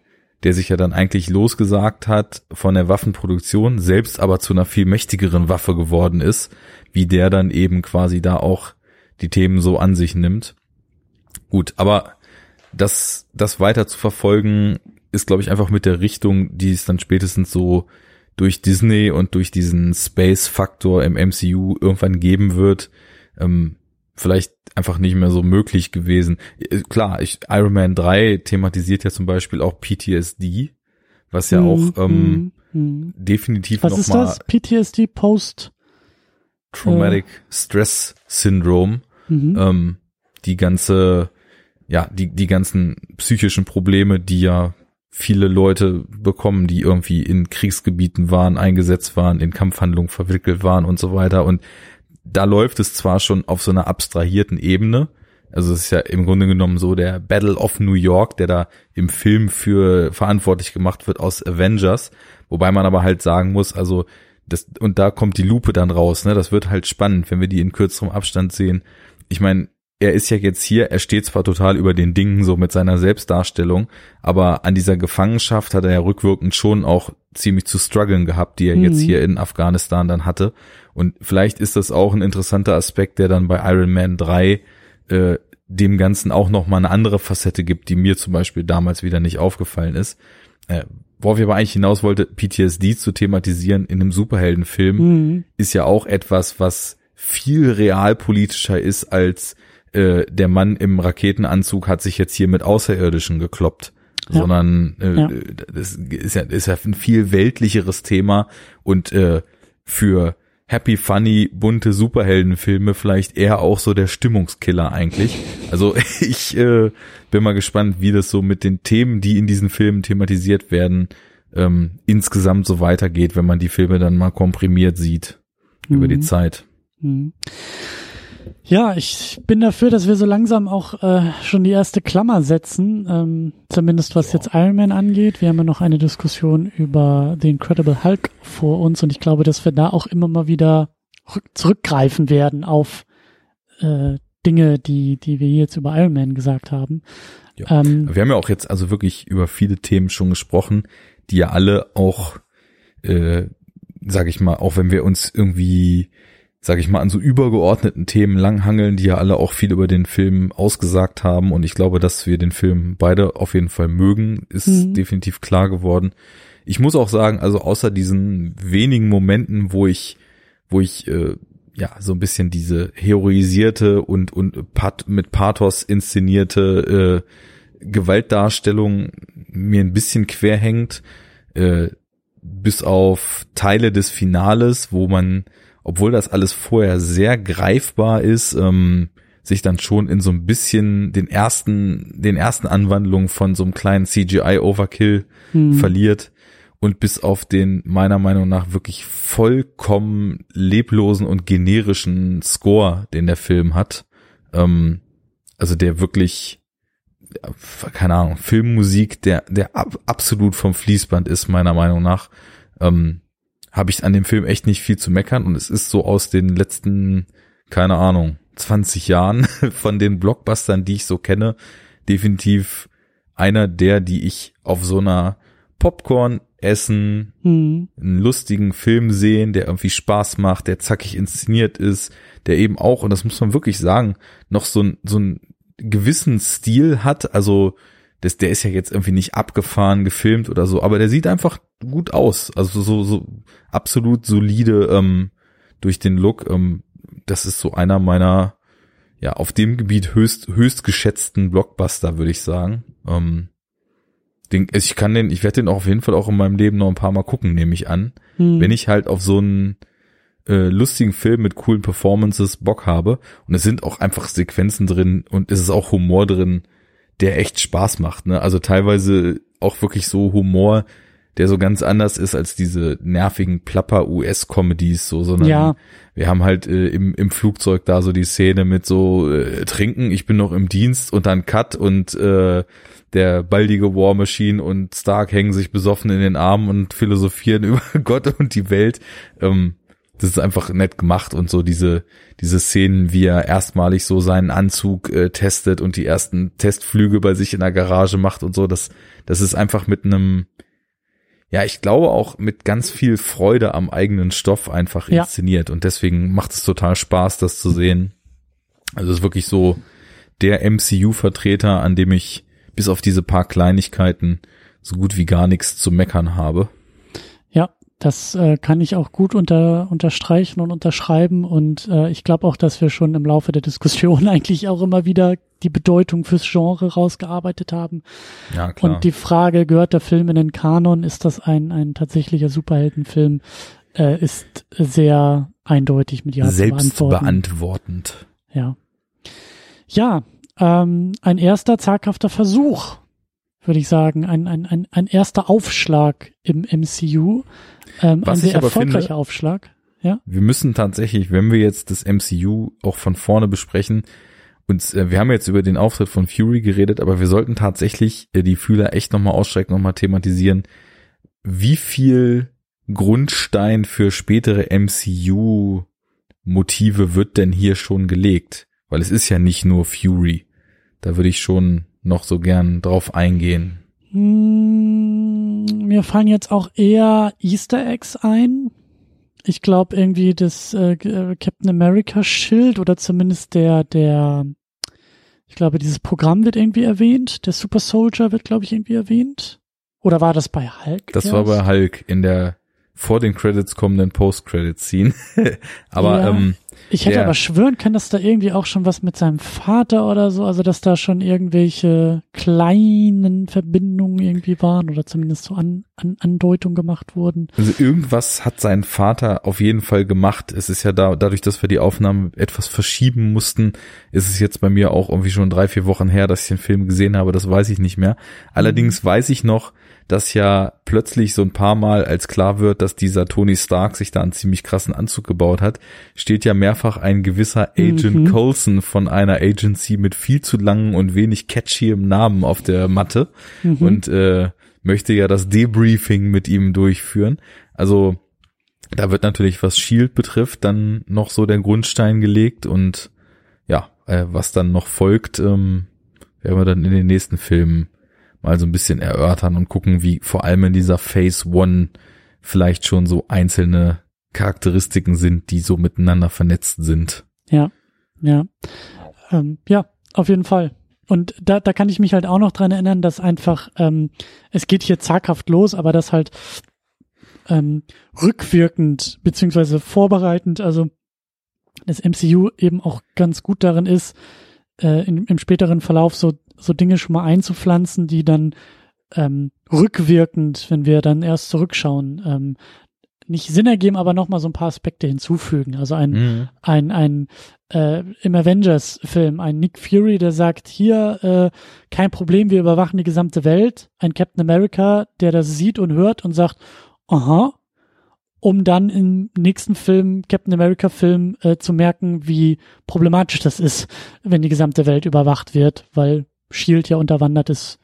[SPEAKER 2] der sich ja dann eigentlich losgesagt hat von der Waffenproduktion, selbst aber zu einer viel mächtigeren Waffe geworden ist, wie der dann eben quasi da auch die Themen so an sich nimmt. Gut, aber das, das weiter zu verfolgen, ist, glaube ich, einfach mit der Richtung, die es dann spätestens so durch Disney und durch diesen Space-Faktor im MCU irgendwann geben wird, ähm, vielleicht einfach nicht mehr so möglich gewesen. Äh, Klar, ich, Iron Man 3 thematisiert ja zum Beispiel auch PTSD, was ja auch ähm,
[SPEAKER 1] Mhm. Mhm.
[SPEAKER 2] definitiv
[SPEAKER 1] Was ist
[SPEAKER 2] nochmal
[SPEAKER 1] das? PTSD Post?
[SPEAKER 2] Traumatic Stress Syndrome,
[SPEAKER 1] Mhm.
[SPEAKER 2] ähm, die ganze, ja, die, die ganzen psychischen Probleme, die ja viele Leute bekommen, die irgendwie in Kriegsgebieten waren, eingesetzt waren, in Kampfhandlungen verwickelt waren und so weiter. Und da läuft es zwar schon auf so einer abstrahierten Ebene, also es ist ja im Grunde genommen so der Battle of New York, der da im Film für verantwortlich gemacht wird aus Avengers, wobei man aber halt sagen muss, also das, und da kommt die Lupe dann raus, ne? Das wird halt spannend, wenn wir die in kürzerem Abstand sehen. Ich meine, er ist ja jetzt hier, er steht zwar total über den Dingen so mit seiner Selbstdarstellung, aber an dieser Gefangenschaft hat er ja rückwirkend schon auch ziemlich zu strugglen gehabt, die er
[SPEAKER 1] Mhm.
[SPEAKER 2] jetzt hier in Afghanistan dann hatte. Und vielleicht ist das auch ein interessanter Aspekt, der dann bei Iron Man 3 äh, dem Ganzen auch noch mal eine andere Facette gibt, die mir zum Beispiel damals wieder nicht aufgefallen ist. Äh, worauf ich aber eigentlich hinaus wollte, PTSD zu thematisieren in einem Superheldenfilm,
[SPEAKER 1] Mhm.
[SPEAKER 2] ist ja auch etwas, was viel realpolitischer ist als äh, der Mann im Raketenanzug hat sich jetzt hier mit Außerirdischen gekloppt.
[SPEAKER 1] Ja.
[SPEAKER 2] Sondern äh,
[SPEAKER 1] Ja.
[SPEAKER 2] das ist ja, ist ja ein viel weltlicheres Thema und äh, für happy, funny, bunte Superheldenfilme vielleicht eher auch so der Stimmungskiller eigentlich. Also ich äh, bin mal gespannt, wie das so mit den Themen, die in diesen Filmen thematisiert werden, ähm, insgesamt so weitergeht, wenn man die Filme dann mal komprimiert sieht über die
[SPEAKER 1] Mhm.
[SPEAKER 2] Zeit.
[SPEAKER 1] Mhm. Ja, ich bin dafür, dass wir so langsam auch äh, schon die erste Klammer setzen, ähm, zumindest was jetzt Iron Man angeht. Wir haben ja noch eine Diskussion über The Incredible Hulk vor uns und ich glaube, dass wir da auch immer mal wieder rück zurückgreifen werden auf äh, Dinge, die, die wir jetzt über Iron Man gesagt haben.
[SPEAKER 2] Ja.
[SPEAKER 1] Ähm,
[SPEAKER 2] Wir haben ja auch jetzt also wirklich über viele Themen schon gesprochen, die ja alle auch, äh, sage ich mal, auch wenn wir uns irgendwie, sage ich mal, an so übergeordneten Themen langhangeln, die ja alle auch viel über den Film ausgesagt haben. Und ich glaube, dass wir den Film beide auf jeden Fall mögen, ist
[SPEAKER 1] Mhm.
[SPEAKER 2] definitiv klar geworden. Ich muss auch sagen, also außer diesen wenigen Momenten, wo ich, wo ich äh, ja so ein bisschen diese heroisierte und und pat mit Pathos inszenierte äh, Gewaltdarstellung mir ein bisschen quer hängt, äh, bis auf Teile des Finales, wo man, obwohl das alles vorher sehr greifbar ist, ähm, sich dann schon in so ein bisschen den ersten, den ersten Anwandlungen von so einem kleinen CGI-Overkill
[SPEAKER 1] hm,
[SPEAKER 2] verliert und bis auf den meiner Meinung nach wirklich vollkommen leblosen und generischen Score, den der Film hat, ähm, also der wirklich keine Ahnung Filmmusik, der der ab, absolut vom Fließband ist meiner Meinung nach, ähm, habe ich an dem Film echt nicht viel zu meckern und es ist so aus den letzten keine Ahnung 20 Jahren von den Blockbustern, die ich so kenne, definitiv einer der, die ich auf so einer Popcorn essen,
[SPEAKER 1] hm,
[SPEAKER 2] einen lustigen Film sehen, der irgendwie Spaß macht, der zackig inszeniert ist, der eben auch, und das muss man wirklich sagen, noch so ein, so einen gewissen Stil hat. Also, das, der ist ja jetzt irgendwie nicht abgefahren, gefilmt oder so, aber der sieht einfach gut aus. Also so, so absolut solide ähm, durch den Look. Ähm, das ist so einer meiner, ja, auf dem Gebiet höchst, höchst geschätzten Blockbuster, würde ich sagen. Ähm, den, ich kann den, ich werde den auch auf jeden Fall auch in meinem Leben noch ein paar Mal gucken, nehme ich an.
[SPEAKER 1] hm,
[SPEAKER 2] Wenn ich halt auf so einen äh, lustigen Film mit coolen Performances Bock habe. Und es sind auch einfach Sequenzen drin und es ist auch Humor drin, der echt Spaß macht. Ne? Also teilweise auch wirklich so Humor, der so ganz anders ist als diese nervigen Plapper-US-Comedies, so, sondern
[SPEAKER 1] Ja.
[SPEAKER 2] wir haben halt äh, im, im Flugzeug da so die Szene mit so äh, Trinken, ich bin noch im Dienst und dann Cut und äh, der baldige War Machine und Stark hängen sich besoffen in den Armen und philosophieren über Gott und die Welt. Ähm, das ist einfach nett gemacht und so diese, diese Szenen, wie er erstmalig so seinen Anzug äh, testet und die ersten Testflüge bei sich in der Garage macht und so, das, das ist einfach mit einem, ja, ich glaube auch mit ganz viel Freude am eigenen Stoff einfach
[SPEAKER 1] Ja.
[SPEAKER 2] inszeniert und deswegen macht es total Spaß, das zu sehen. Also es ist wirklich so der MCU-Vertreter, an dem ich bis auf diese paar Kleinigkeiten so gut wie gar nichts zu meckern habe.
[SPEAKER 1] Das äh, kann ich auch gut unter, unterstreichen und unterschreiben. Und äh, ich glaube auch, dass wir schon im Laufe der Diskussion eigentlich auch immer wieder die Bedeutung fürs Genre rausgearbeitet haben.
[SPEAKER 2] Ja, klar.
[SPEAKER 1] Und die Frage, gehört der Film in den Kanon? Ist das ein, ein tatsächlicher Superheldenfilm? Äh, ist sehr eindeutig mit Ja zu
[SPEAKER 2] Selbst
[SPEAKER 1] beantworten.
[SPEAKER 2] beantwortend.
[SPEAKER 1] Ja. Ja, ähm, ein erster zaghafter Versuch, würde ich sagen. Ein, ein, ein, ein erster Aufschlag im MCU. Ähm,
[SPEAKER 2] Was
[SPEAKER 1] ein sehr erfolgreicher
[SPEAKER 2] finde-
[SPEAKER 1] Aufschlag. Ja.
[SPEAKER 2] Wir müssen tatsächlich, wenn wir jetzt das MCU auch von vorne besprechen, uns, äh, wir haben jetzt über den Auftritt von Fury geredet, aber wir sollten tatsächlich äh, die Fühler echt nochmal ausstrecken, nochmal thematisieren, wie viel Grundstein für spätere MCU-Motive wird denn hier schon gelegt? Weil es ist ja nicht nur Fury. Da würde ich schon noch so gern drauf eingehen.
[SPEAKER 1] Hm, mir fallen jetzt auch eher Easter Eggs ein. Ich glaube irgendwie das äh, äh, Captain America Schild oder zumindest der der ich glaube dieses Programm wird irgendwie erwähnt. Der Super Soldier wird glaube ich irgendwie erwähnt. Oder war das bei Hulk?
[SPEAKER 2] Das war
[SPEAKER 1] erst?
[SPEAKER 2] bei Hulk in der vor den Credits kommenden Post-Credit-Scene. aber
[SPEAKER 1] Ja.
[SPEAKER 2] ähm,
[SPEAKER 1] Ich hätte
[SPEAKER 2] der-
[SPEAKER 1] aber schwören können, dass da irgendwie auch schon was mit seinem Vater oder so, also dass da schon irgendwelche kleinen Verbindungen irgendwie waren oder zumindest so an, an Andeutungen gemacht wurden.
[SPEAKER 2] Also irgendwas hat sein Vater auf jeden Fall gemacht. Es ist ja da, dadurch, dass wir die Aufnahme etwas verschieben mussten, ist es jetzt bei mir auch irgendwie schon drei, vier Wochen her, dass ich den Film gesehen habe. Das weiß ich nicht mehr. Allerdings weiß ich noch, dass ja plötzlich so ein paar Mal, als klar wird, dass dieser Tony Stark sich da einen ziemlich krassen Anzug gebaut hat, steht ja mehrfach ein gewisser Agent
[SPEAKER 1] Mhm.
[SPEAKER 2] Coulson von einer Agency mit viel zu langen und wenig catchyem Namen auf der Matte
[SPEAKER 1] Mhm.
[SPEAKER 2] und äh, möchte ja das Debriefing mit ihm durchführen. Also da wird natürlich, was Shield betrifft, dann noch so der Grundstein gelegt und ja, äh, was dann noch folgt, ähm, werden wir dann in den nächsten Filmen mal so ein bisschen erörtern und gucken, wie vor allem in dieser Phase One vielleicht schon so einzelne Charakteristiken sind, die so miteinander vernetzt sind.
[SPEAKER 1] Ja, ja. Ähm, ja, auf jeden Fall. Und da, da kann ich mich halt auch noch dran erinnern, dass einfach, ähm, es geht hier zaghaft los, aber das halt ähm, rückwirkend beziehungsweise vorbereitend, also das MCU eben auch ganz gut darin ist, äh, in, im späteren Verlauf so, so Dinge schon mal einzupflanzen, die dann ähm, rückwirkend, wenn wir dann erst zurückschauen, ähm, nicht Sinn ergeben, aber nochmal so ein paar Aspekte hinzufügen. Also ein,
[SPEAKER 2] Mhm.
[SPEAKER 1] ein, ein äh, im Avengers-Film, ein Nick Fury, der sagt, hier, äh, kein Problem, wir überwachen die gesamte Welt. Ein Captain America, der das sieht und hört und sagt, aha, um dann im nächsten Film, Captain America-Film, äh, zu merken, wie problematisch das ist, wenn die gesamte Welt überwacht wird, weil Shield ja unterwandert ist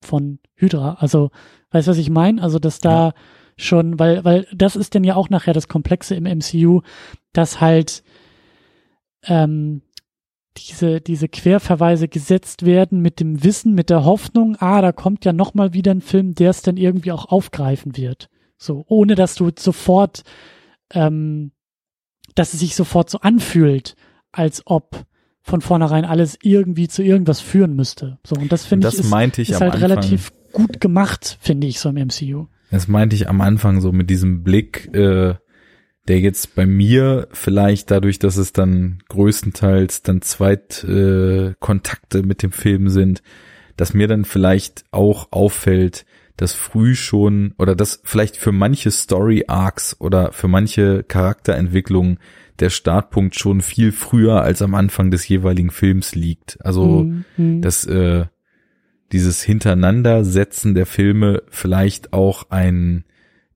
[SPEAKER 1] von Hydra. Also, weißt du, was ich meine? Also, dass da schon, weil, weil das ist dann ja auch nachher das Komplexe im MCU, dass halt ähm, diese, diese Querverweise gesetzt werden mit dem Wissen, mit der Hoffnung, ah, da kommt ja noch mal wieder ein Film, der es dann irgendwie auch aufgreifen wird. So, ohne dass du sofort, ähm, dass es sich sofort so anfühlt, als ob von vornherein alles irgendwie zu irgendwas führen müsste. So, und das finde ich
[SPEAKER 2] das
[SPEAKER 1] ist,
[SPEAKER 2] meinte ich
[SPEAKER 1] ist halt
[SPEAKER 2] Anfang.
[SPEAKER 1] relativ gut gemacht, finde ich, so im MCU.
[SPEAKER 2] Das meinte ich am Anfang so mit diesem Blick, äh, der jetzt bei mir vielleicht dadurch, dass es dann größtenteils dann Zweitkontakte äh, Kontakte mit dem Film sind, dass mir dann vielleicht auch auffällt, dass früh schon oder dass vielleicht für manche Story Arcs oder für manche Charakterentwicklungen der Startpunkt schon viel früher als am Anfang des jeweiligen Films liegt. Also
[SPEAKER 1] Mhm,
[SPEAKER 2] dass äh, dieses Hintereinandersetzen der Filme vielleicht auch ein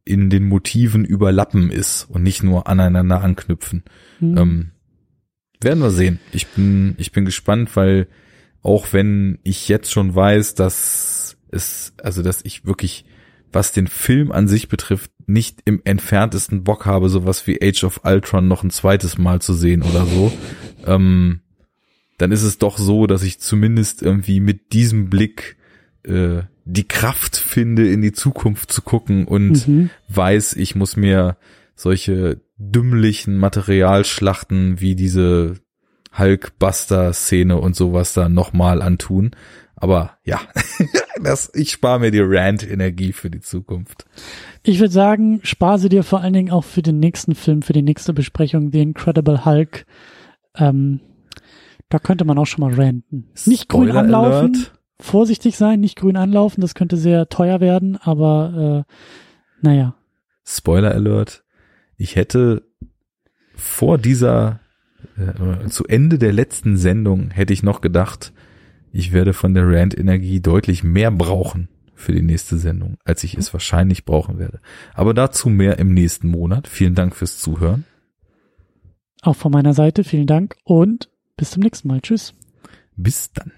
[SPEAKER 2] in den Motiven überlappen ist und nicht nur aneinander anknüpfen.
[SPEAKER 1] Mhm.
[SPEAKER 2] Ähm, werden wir sehen. Ich bin, ich bin gespannt, weil auch wenn ich jetzt schon weiß, dass es, also dass ich wirklich was den Film an sich betrifft, nicht im entferntesten Bock habe, sowas wie Age of Ultron noch ein zweites Mal zu sehen oder so, ähm, dann ist es doch so, dass ich zumindest irgendwie mit diesem Blick äh, die Kraft finde, in die Zukunft zu gucken und mhm. weiß, ich muss mir solche dümmlichen Materialschlachten wie diese Hulkbuster-Szene und sowas da nochmal antun. Aber ja, das, ich spare mir die Rant-Energie für die Zukunft.
[SPEAKER 1] Ich würde sagen, spare sie dir vor allen Dingen auch für den nächsten Film, für die nächste Besprechung, The Incredible Hulk. Ähm, da könnte man auch schon mal ranten. Nicht grün anlaufen, Alert. vorsichtig sein, nicht grün anlaufen, das könnte sehr teuer werden, aber äh, naja.
[SPEAKER 2] Spoiler Alert. Ich hätte vor dieser, äh, zu Ende der letzten Sendung hätte ich noch gedacht, ich werde von der Rand-Energie deutlich mehr brauchen für die nächste Sendung, als ich es wahrscheinlich brauchen werde. Aber dazu mehr im nächsten Monat. Vielen Dank fürs Zuhören.
[SPEAKER 1] Auch von meiner Seite vielen Dank und bis zum nächsten Mal. Tschüss.
[SPEAKER 2] Bis dann.